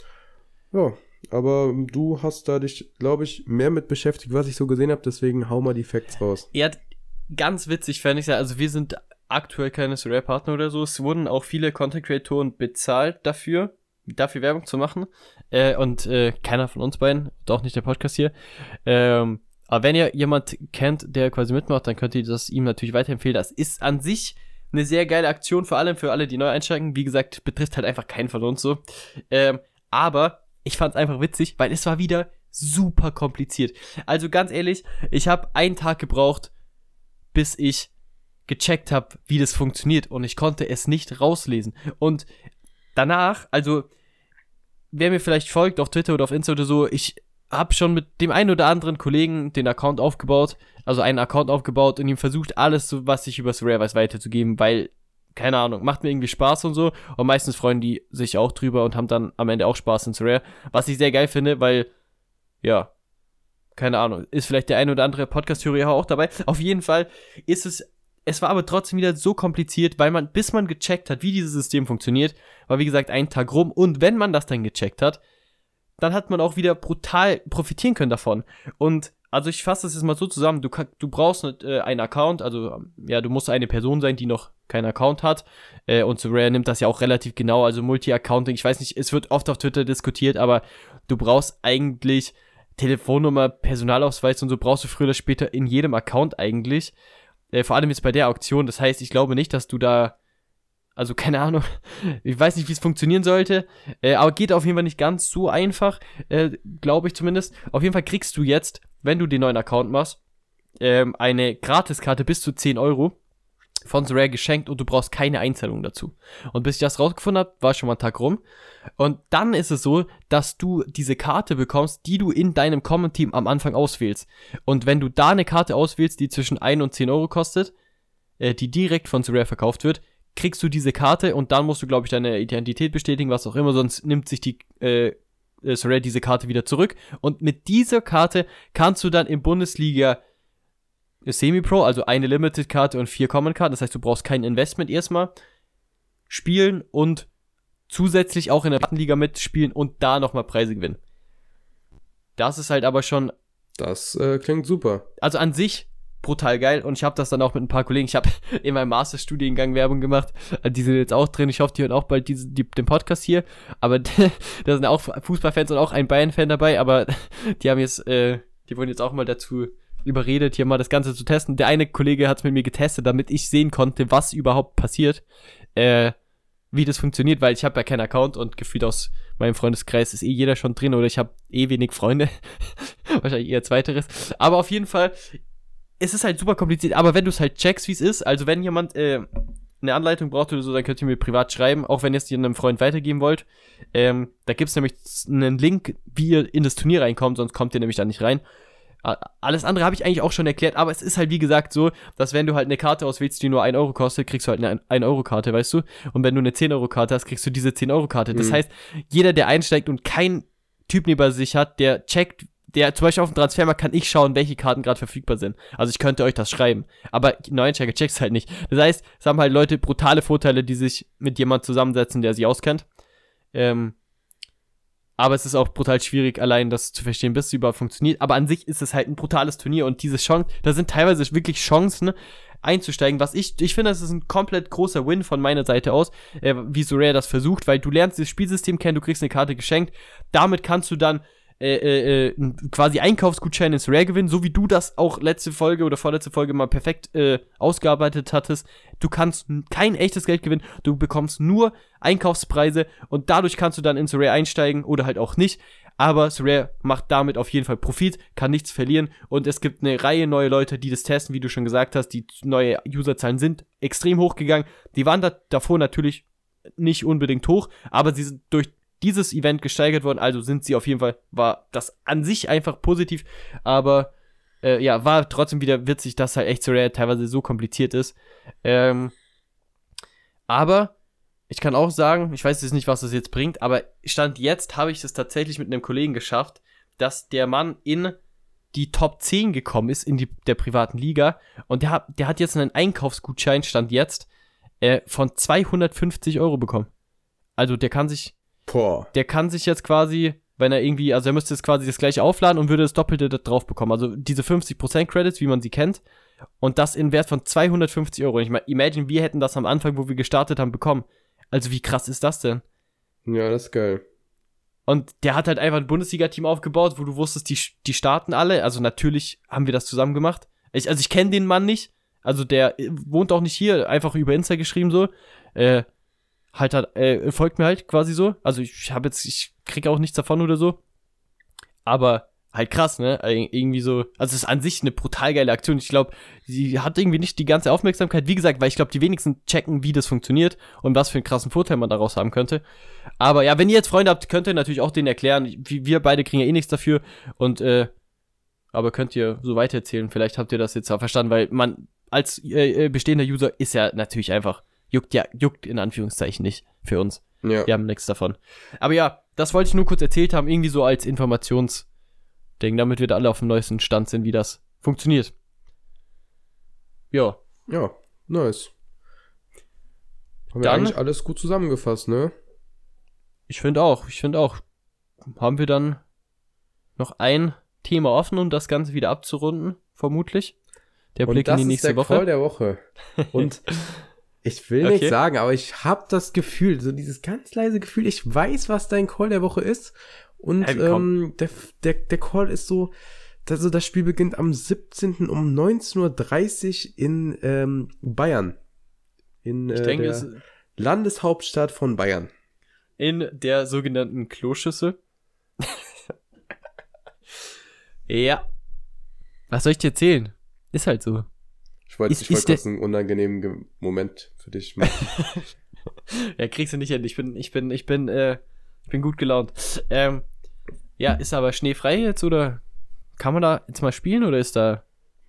Ja, aber du hast da dich, glaube ich, mehr mit beschäftigt, was ich so gesehen habe. Deswegen hau mal die Facts raus. Ja, ganz witzig fände ich ja. Also wir sind aktuell keine Surreal-Partner oder so. Es wurden auch viele Content-Creatoren bezahlt dafür, dafür Werbung zu machen. Äh, und äh, keiner von uns beiden, auch nicht der Podcast hier. Ähm, aber wenn ihr jemand kennt, der quasi mitmacht, dann könnt ihr das ihm natürlich weiterempfehlen. Das ist an sich eine sehr geile Aktion, vor allem für alle, die neu einsteigen. Wie gesagt, betrifft halt einfach keinen von uns so. Ähm, aber ich fand es einfach witzig, weil es war wieder super kompliziert. Also ganz ehrlich, ich habe einen Tag gebraucht, bis ich gecheckt habe, wie das funktioniert und ich konnte es nicht rauslesen. Und danach, also wer mir vielleicht folgt auf Twitter oder auf Insta oder so, ich habe schon mit dem einen oder anderen Kollegen den Account aufgebaut, also einen Account aufgebaut und ihm versucht, alles, was ich über Surreal weiß, weiterzugeben, weil, keine Ahnung, macht mir irgendwie Spaß und so. Und meistens freuen die sich auch drüber und haben dann am Ende auch Spaß in Surreal, was ich sehr geil finde, weil, ja, keine Ahnung, ist vielleicht der ein oder andere Podcast-Hörer auch dabei. Auf jeden Fall ist es, es war aber trotzdem wieder so kompliziert, weil man, bis man gecheckt hat, wie dieses System funktioniert, war wie gesagt ein Tag rum und wenn man das dann gecheckt hat, dann hat man auch wieder brutal profitieren können davon. Und also ich fasse das jetzt mal so zusammen, du, du brauchst nicht, äh, einen Account, also ähm, ja, du musst eine Person sein, die noch keinen Account hat. Äh, und Sorare nimmt das ja auch relativ genau, also Multi-Accounting, ich weiß nicht, es wird oft auf Twitter diskutiert, aber du brauchst eigentlich Telefonnummer, Personalausweis und so brauchst du früher oder später in jedem Account eigentlich. Äh, vor allem jetzt bei der Auktion. Das heißt, ich glaube nicht, dass du da. Also keine Ahnung. Ich weiß nicht, wie es funktionieren sollte. Äh, aber geht auf jeden Fall nicht ganz so einfach. Äh, glaube ich zumindest. Auf jeden Fall kriegst du jetzt, wenn du den neuen Account machst, ähm, eine Gratiskarte bis zu 10 Euro von Rare geschenkt und du brauchst keine Einzahlung dazu. Und bis ich das rausgefunden habe, war schon mal ein Tag rum. Und dann ist es so, dass du diese Karte bekommst, die du in deinem Common Team am Anfang auswählst. Und wenn du da eine Karte auswählst, die zwischen 1 und 10 Euro kostet, äh, die direkt von Sorare verkauft wird, kriegst du diese Karte und dann musst du, glaube ich, deine Identität bestätigen, was auch immer, sonst nimmt sich die äh, äh, Sorare diese Karte wieder zurück. Und mit dieser Karte kannst du dann im Bundesliga Semi-Pro, also eine Limited-Karte und vier Common-Karten, das heißt, du brauchst kein Investment erstmal, spielen und zusätzlich auch in der Liga mitspielen und da nochmal Preise gewinnen. Das ist halt aber schon, Das äh, klingt super. also an sich brutal geil und ich habe das dann auch mit ein paar Kollegen, ich habe in meinem Masterstudiengang Werbung gemacht, die sind jetzt auch drin, ich hoffe, die hören auch bald diese, die, den Podcast hier, aber da sind auch Fußballfans und auch ein Bayern-Fan dabei, aber die haben jetzt, äh, die wurden jetzt auch mal dazu überredet, hier mal das Ganze zu testen. Der eine Kollege hat es mit mir getestet, damit ich sehen konnte, was überhaupt passiert, äh, wie das funktioniert, weil ich habe ja keinen Account und gefühlt aus meinem Freundeskreis ist eh jeder schon drin oder ich habe eh wenig Freunde. Wahrscheinlich eher zweiteres. Aber auf jeden Fall, es ist halt super kompliziert. Aber wenn du es halt checkst, wie es ist, also wenn jemand äh, eine Anleitung braucht oder so, dann könnt ihr mir privat schreiben, auch wenn ihr es einem Freund weitergeben wollt. Ähm, da gibt es nämlich einen Link, wie ihr in das Turnier reinkommt, sonst kommt ihr nämlich da nicht rein. Alles andere habe ich eigentlich auch schon erklärt, aber es ist halt wie gesagt so, dass wenn du halt eine Karte auswählst, die nur 1 Euro kostet, kriegst du halt eine 1 Euro Karte, weißt du? Und wenn du eine 10 Euro Karte hast, kriegst du diese 10 Euro Karte. Das mhm. heißt, jeder, der einsteigt und kein Typ neben sich hat, der checkt, der zum Beispiel auf dem Transfermarkt kann ich schauen, welche Karten gerade verfügbar sind. Also ich könnte euch das schreiben. Aber Neueinsteiger checkt's halt nicht. Das heißt, es haben halt Leute brutale Vorteile, die sich mit jemand zusammensetzen, der sie auskennt. Ähm, aber es ist auch brutal schwierig, allein das zu verstehen, bis es überhaupt funktioniert. Aber an sich ist es halt ein brutales Turnier und diese Chance, da sind teilweise wirklich Chancen einzusteigen, was ich, ich finde, das ist ein komplett großer Win von meiner Seite aus, äh, wie so Rare das versucht, weil du lernst das Spielsystem kennen, du kriegst eine Karte geschenkt, damit kannst du dann äh, äh, äh quasi Einkaufsgutschein ins Rare gewinnen, so wie du das auch letzte Folge oder vorletzte Folge mal perfekt äh, ausgearbeitet hattest. Du kannst kein echtes Geld gewinnen, du bekommst nur Einkaufspreise und dadurch kannst du dann ins Rare einsteigen oder halt auch nicht. Aber Rare macht damit auf jeden Fall Profit, kann nichts verlieren und es gibt eine Reihe neue Leute, die das testen, wie du schon gesagt hast. Die neue Userzahlen sind extrem hochgegangen. Die waren da davor natürlich nicht unbedingt hoch, aber sie sind durch dieses Event gesteigert worden, also sind sie auf jeden Fall, war das an sich einfach positiv, aber äh, ja, war trotzdem wieder witzig, dass halt echt so rare teilweise so kompliziert ist. Ähm, aber ich kann auch sagen, ich weiß jetzt nicht, was das jetzt bringt, aber Stand jetzt habe ich es tatsächlich mit einem Kollegen geschafft, dass der Mann in die Top 10 gekommen ist in die, der privaten Liga und der hat, der hat jetzt einen Einkaufsgutschein, Stand jetzt, äh, von 250 Euro bekommen. Also der kann sich Boah. Der kann sich jetzt quasi, wenn er irgendwie, also er müsste jetzt quasi das gleiche aufladen und würde das Doppelte drauf bekommen. Also diese 50% Credits, wie man sie kennt. Und das in Wert von 250 Euro. Ich meine, imagine, wir hätten das am Anfang, wo wir gestartet haben, bekommen. Also wie krass ist das denn? Ja, das ist geil. Und der hat halt einfach ein Bundesliga-Team aufgebaut, wo du wusstest, die, die starten alle. Also natürlich haben wir das zusammen gemacht. Ich, also ich kenne den Mann nicht. Also der wohnt auch nicht hier, einfach über Insta geschrieben so. Äh, halt hat, äh, folgt mir halt quasi so. Also ich habe jetzt, ich kriege auch nichts davon oder so. Aber halt krass, ne? Irgendwie so, also es ist an sich eine brutal geile Aktion. Ich glaube, sie hat irgendwie nicht die ganze Aufmerksamkeit, wie gesagt, weil ich glaube, die wenigsten checken, wie das funktioniert und was für einen krassen Vorteil man daraus haben könnte. Aber ja, wenn ihr jetzt Freunde habt, könnt ihr natürlich auch denen erklären. Wir beide kriegen ja eh nichts dafür und äh, aber könnt ihr so weitererzählen. Vielleicht habt ihr das jetzt auch verstanden, weil man als äh, äh bestehender User ist ja natürlich einfach juckt ja, juckt in Anführungszeichen nicht für uns. Ja. Wir haben nichts davon. Aber ja, das wollte ich nur kurz erzählt haben, irgendwie so als Informationsding, damit wir da alle auf dem neuesten Stand sind, wie das funktioniert. Ja. Ja, nice. Haben wir eigentlich alles gut zusammengefasst, ne? Ich finde auch, ich finde auch. Haben wir dann noch ein Thema offen, um das Ganze wieder abzurunden, vermutlich. Der Blick in die nächste Woche. Das ist der Woche. der Woche. Und Ich will okay. nicht sagen, aber ich habe das Gefühl, so dieses ganz leise Gefühl, ich weiß, was dein Call der Woche ist. Und hey, ähm, der, der, der Call ist so, also das Spiel beginnt am 17. um 19.30 Uhr in ähm, Bayern. In äh, denke, der Landeshauptstadt von Bayern. In der sogenannten Kloschüssel. ja. Was soll ich dir erzählen? Ist halt so. Ich wollte ich wollt kurz einen unangenehmen Moment für dich machen. ja, kriegst du nicht hin. Ich bin, ich bin, ich bin, äh, ich bin gut gelaunt. Ähm, ja, ist aber schneefrei jetzt oder kann man da jetzt mal spielen oder ist da,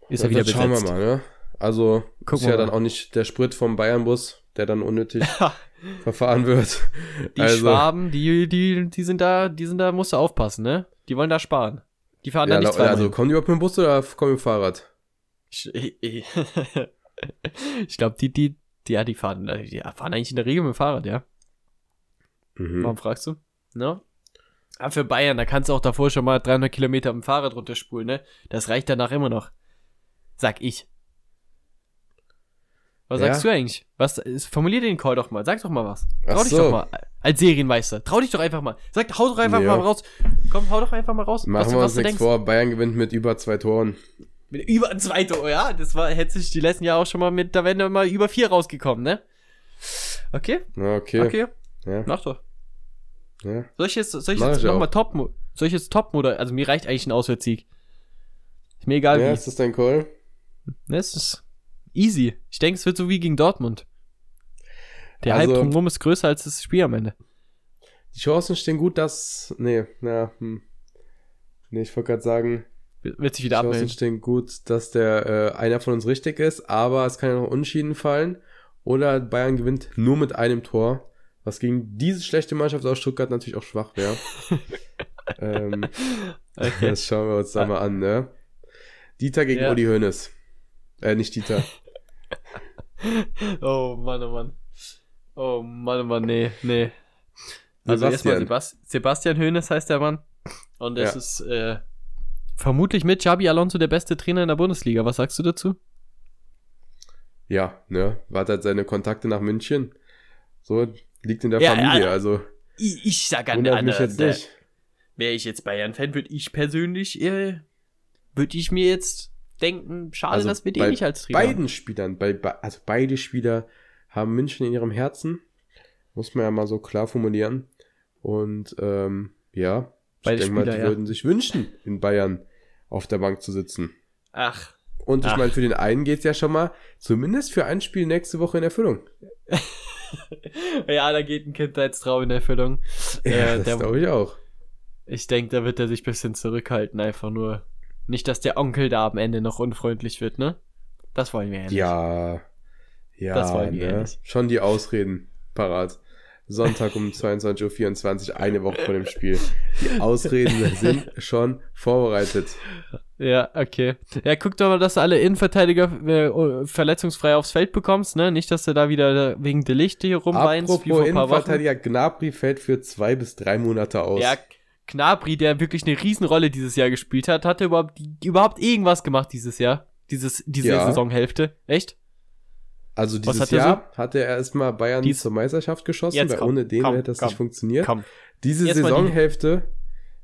ist ja, er wieder besetzt? Schauen wir mal, ne? Also, Guck ist ja mal. dann auch nicht der Sprit vom Bayernbus, der dann unnötig verfahren wird. Die also, Schwaben, die, die, die sind da, die sind da, musst du aufpassen, ne? Die wollen da sparen. Die fahren ja, da nicht. Also, kommen die überhaupt mit dem Bus oder kommen die mit dem Fahrrad? Ich, glaube, die, die, die, ja, die fahren, die fahren eigentlich in der Regel mit dem Fahrrad, ja. Mhm. Warum fragst du? Ne? Aber für Bayern, da kannst du auch davor schon mal 300 Kilometer mit dem Fahrrad runterspulen, ne? Das reicht danach immer noch. Sag ich. Was ja. sagst du eigentlich? Was, formulier den Call doch mal. Sag doch mal was. Trau Ach dich so. doch mal. Als Serienmeister. Trau dich doch einfach mal. Sag, hau doch einfach ja. mal raus. Komm, hau doch einfach mal raus. Machen was, wir uns nichts vor. Bayern gewinnt mit über zwei Toren. Mit über ein zweiter, oh ja, das war, hätte sich die letzten Jahre auch schon mal mit, da wären wir mal über vier rausgekommen, ne? Okay, Ja, okay. okay, Ja, mach doch. ja. Soll ich jetzt, soll ich Mach jetzt nochmal. Top, soll ich jetzt Top oder, also mir reicht eigentlich ein Auswärtssieg. Ist mir egal ja, wie. ist das dein Call? Ne, es ist easy. Ich denke, es wird so wie gegen Dortmund. Der Also- Hype drumherum ist größer als das Spiel am Ende. Die Chancen stehen gut, dass. Nee, na, hm. Nee, ich wollte gerade sagen, Wird sich wieder Chancen abmelden. stehen gut, dass der äh, einer von uns richtig ist, aber es kann ja noch unschieden fallen. Oder Bayern gewinnt nur mit einem Tor, was gegen diese schlechte Mannschaft aus Stuttgart natürlich auch schwach wäre. ähm, Okay. das schauen wir uns da mal an, ne? Dieter gegen Ja. Uli Hoeneß. Äh, nicht Dieter. Oh Mann, oh Mann. Oh Mann, oh Mann, nee, nee. Also erstmal Sebastian. Sebast Sebastian Hoeneß heißt der Mann. Und es Ja. ist äh, vermutlich mit Xabi Alonso der beste Trainer in der Bundesliga. Was sagst du dazu? Ja, ne? Wart halt seine Kontakte nach München. So, liegt in der Ja, Familie, ja, also Ich, ich sag an wundert mich jetzt nicht. Wäre ich jetzt Bayern-Fan, würde ich persönlich, äh, würde ich mir jetzt denken, schade, Also dass wir den nicht als Trainer haben. beiden Spielern, bei, bei, also beide Spieler haben München in ihrem Herzen. Muss man ja mal so klar formulieren. Und ähm, ja, Beide ich denke mal, Spieler, die ja. würden sich wünschen, in Bayern auf der Bank zu sitzen. Ach, Und ich Ach. meine, für den einen geht's ja schon mal zumindest für ein Spiel nächste Woche in Erfüllung. ja, da geht ein Kindheitstraum in Erfüllung. Äh, das glaube ich auch. Ich denke, da wird er sich ein bisschen zurückhalten, einfach nur. Nicht, dass der Onkel da am Ende noch unfreundlich wird, ne? Das wollen wir ja nicht. Ja, ja, Das wollen wir ja ne? nicht. schon die Ausreden parat. Sonntag um 22.24 Uhr, eine Woche vor dem Spiel. Die Ausreden sind schon vorbereitet. Ja, okay. Ja, guck doch mal, dass du alle Innenverteidiger äh, verletzungsfrei aufs Feld bekommst, ne? Nicht, dass du da wieder wegen Delicht hier rumweinst, wie vor Apropos Wochen. Innenverteidiger, Gnabry fällt für zwei bis drei Monate aus. Ja, Knabri, der wirklich eine Riesenrolle dieses Jahr gespielt hat, hat er überhaupt, überhaupt irgendwas gemacht dieses Jahr? Dieses, diese Ja. Saisonhälfte? Echt? Also dieses hat Jahr hat er erstmal Bayern Dies- zur Meisterschaft geschossen, Jetzt weil komm, ohne den komm, hätte das komm, nicht funktioniert. Diese die- Saisonhälfte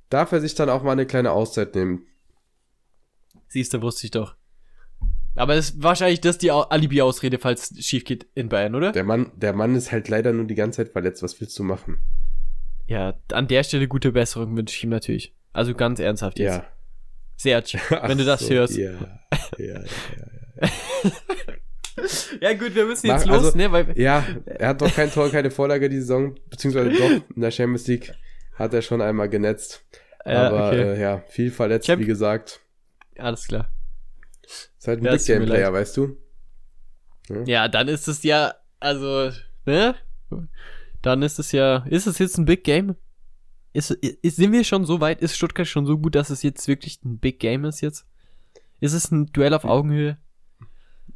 darf er sich dann auch mal eine kleine Auszeit nehmen. Siehst du, wusste ich doch. Aber es ist wahrscheinlich das die Au- Alibi-Ausrede, falls es schief geht in Bayern, oder? Der Mann, der Mann ist halt leider nur die ganze Zeit verletzt. Was willst du machen? Ja, an der Stelle gute Besserung wünsche ich ihm natürlich. Also ganz ernsthaft jetzt. Ja. Serge, wenn du das so, hörst. Ja, ja, ja. Ja gut, wir müssen jetzt Mach- los, also- ne? Weil, Ja, er hat doch kein Tor, keine Vorlage die Saison, beziehungsweise doch, in der Champions League hat er schon einmal genetzt. ja, aber okay. äh, ja, viel verletzt, Champ- wie gesagt. Alles klar. Ist halt ein Ja, Big Game Player, weißt du? Ja, dann ist es ja, also, ne? Dann ist es ja, ist es jetzt ein Big Game? Ist, ist, sind wir schon so weit? Ist Stuttgart schon so gut, dass es jetzt wirklich ein Big Game ist jetzt? Ist es ein Duell auf Augenhöhe?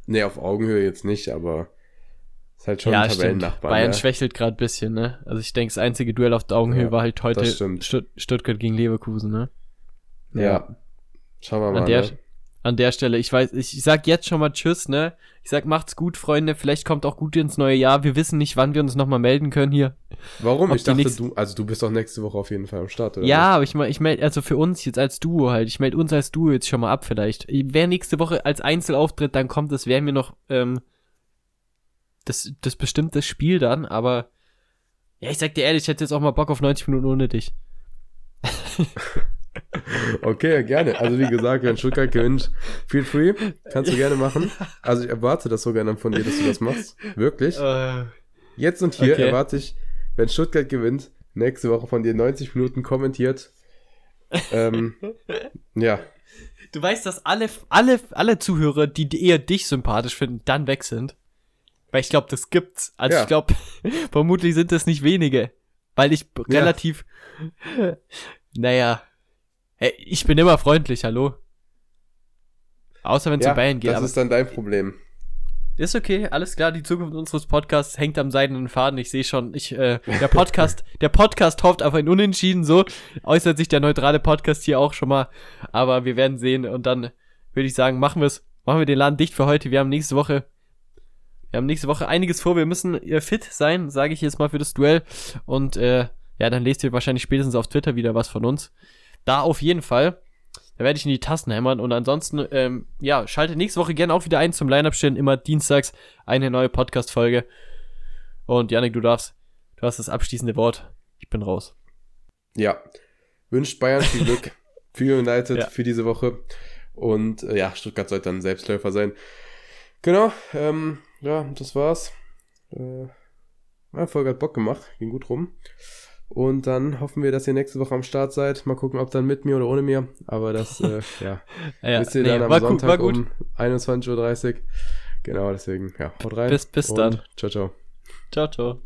Nee, auf Augenhöhe jetzt nicht, aber ist halt schon ja, ein. Tabellennachbar. Bayern ne? schwächelt gerade ein bisschen, ne? Also ich denke, das einzige Duell auf Augenhöhe Ja, war halt heute. Stutt Stuttgart gegen Leverkusen, ne? Ja. Schauen wir mal. An der, ne? An der Stelle, ich weiß, ich, ich sag jetzt schon mal Tschüss, ne? Ich sag, macht's gut, Freunde. Vielleicht kommt auch gut ins neue Jahr. Wir wissen nicht, wann wir uns nochmal melden können hier. Warum? ob Ich dachte, nächste- du, also du bist doch nächste Woche auf jeden Fall am Start, oder? ja, aber ich mein, ich melde, also für uns jetzt als Duo halt, ich melde uns als Duo jetzt schon mal ab vielleicht. Wer nächste Woche als Einzelauftritt dann kommt, das wäre mir noch, ähm, das, das bestimmt das Spiel dann, aber ja, ich sag dir ehrlich, ich hätte jetzt auch mal Bock auf 90 Minuten ohne dich. Okay, gerne. Also wie gesagt, wenn Stuttgart gewinnt, feel free. Kannst du gerne machen. Also ich erwarte das sogar dann von dir, dass du das machst. Wirklich. Äh, Jetzt und hier Okay. erwarte ich, wenn Stuttgart gewinnt, nächste Woche von dir 90 Minuten kommentiert. Ähm, ja, Du weißt, dass alle, alle, alle Zuhörer, die eher dich sympathisch finden, dann weg sind. Weil ich glaube, das gibt's. Also Ja. ich glaube, vermutlich sind das nicht wenige. Weil ich b- Ja. relativ, naja, hey, ich bin immer freundlich, hallo. Außer wenn es ja um Bayern geht. das ist dann dein Problem. ist okay, alles klar. Die Zukunft unseres Podcasts hängt am seidenen Faden. Ich sehe schon, ich, äh, der Podcast, der Podcast hofft auf ein Unentschieden. So äußert sich der neutrale Podcast hier auch schon mal. Aber wir werden sehen. Und dann würde ich sagen, machen wir es, machen wir den Laden dicht für heute. Wir haben nächste Woche, wir haben nächste Woche einiges vor. Wir müssen äh, fit sein, sage ich jetzt mal für das Duell. Und äh, ja, dann lest ihr wahrscheinlich spätestens auf Twitter wieder was von uns. Da auf jeden Fall. Da werde ich in die Tasten hämmern. Und ansonsten, ähm, ja, schalte nächste Woche gerne auch wieder ein zum Line-Up stellen. Immer dienstags eine neue Podcast-Folge. Und Janik, du darfst, du hast das abschließende Wort. Ich bin raus. Ja, wünscht Bayern viel Glück für United Ja. für diese Woche. Und äh, ja, Stuttgart sollte dann ein Selbstläufer sein. Genau, ähm, ja, das war's. Äh, Folge hat Bock gemacht, ging gut rum. Und dann hoffen wir, dass ihr nächste Woche am Start seid. Mal gucken, ob dann mit mir oder ohne mir. Aber das, äh, ja, Ja, wisst ihr nee, dann am war, gut, Sonntag war gut. um 21.30 Uhr. Genau, deswegen, ja, haut rein. Bis- bis dann. Ciao, ciao. Ciao, ciao.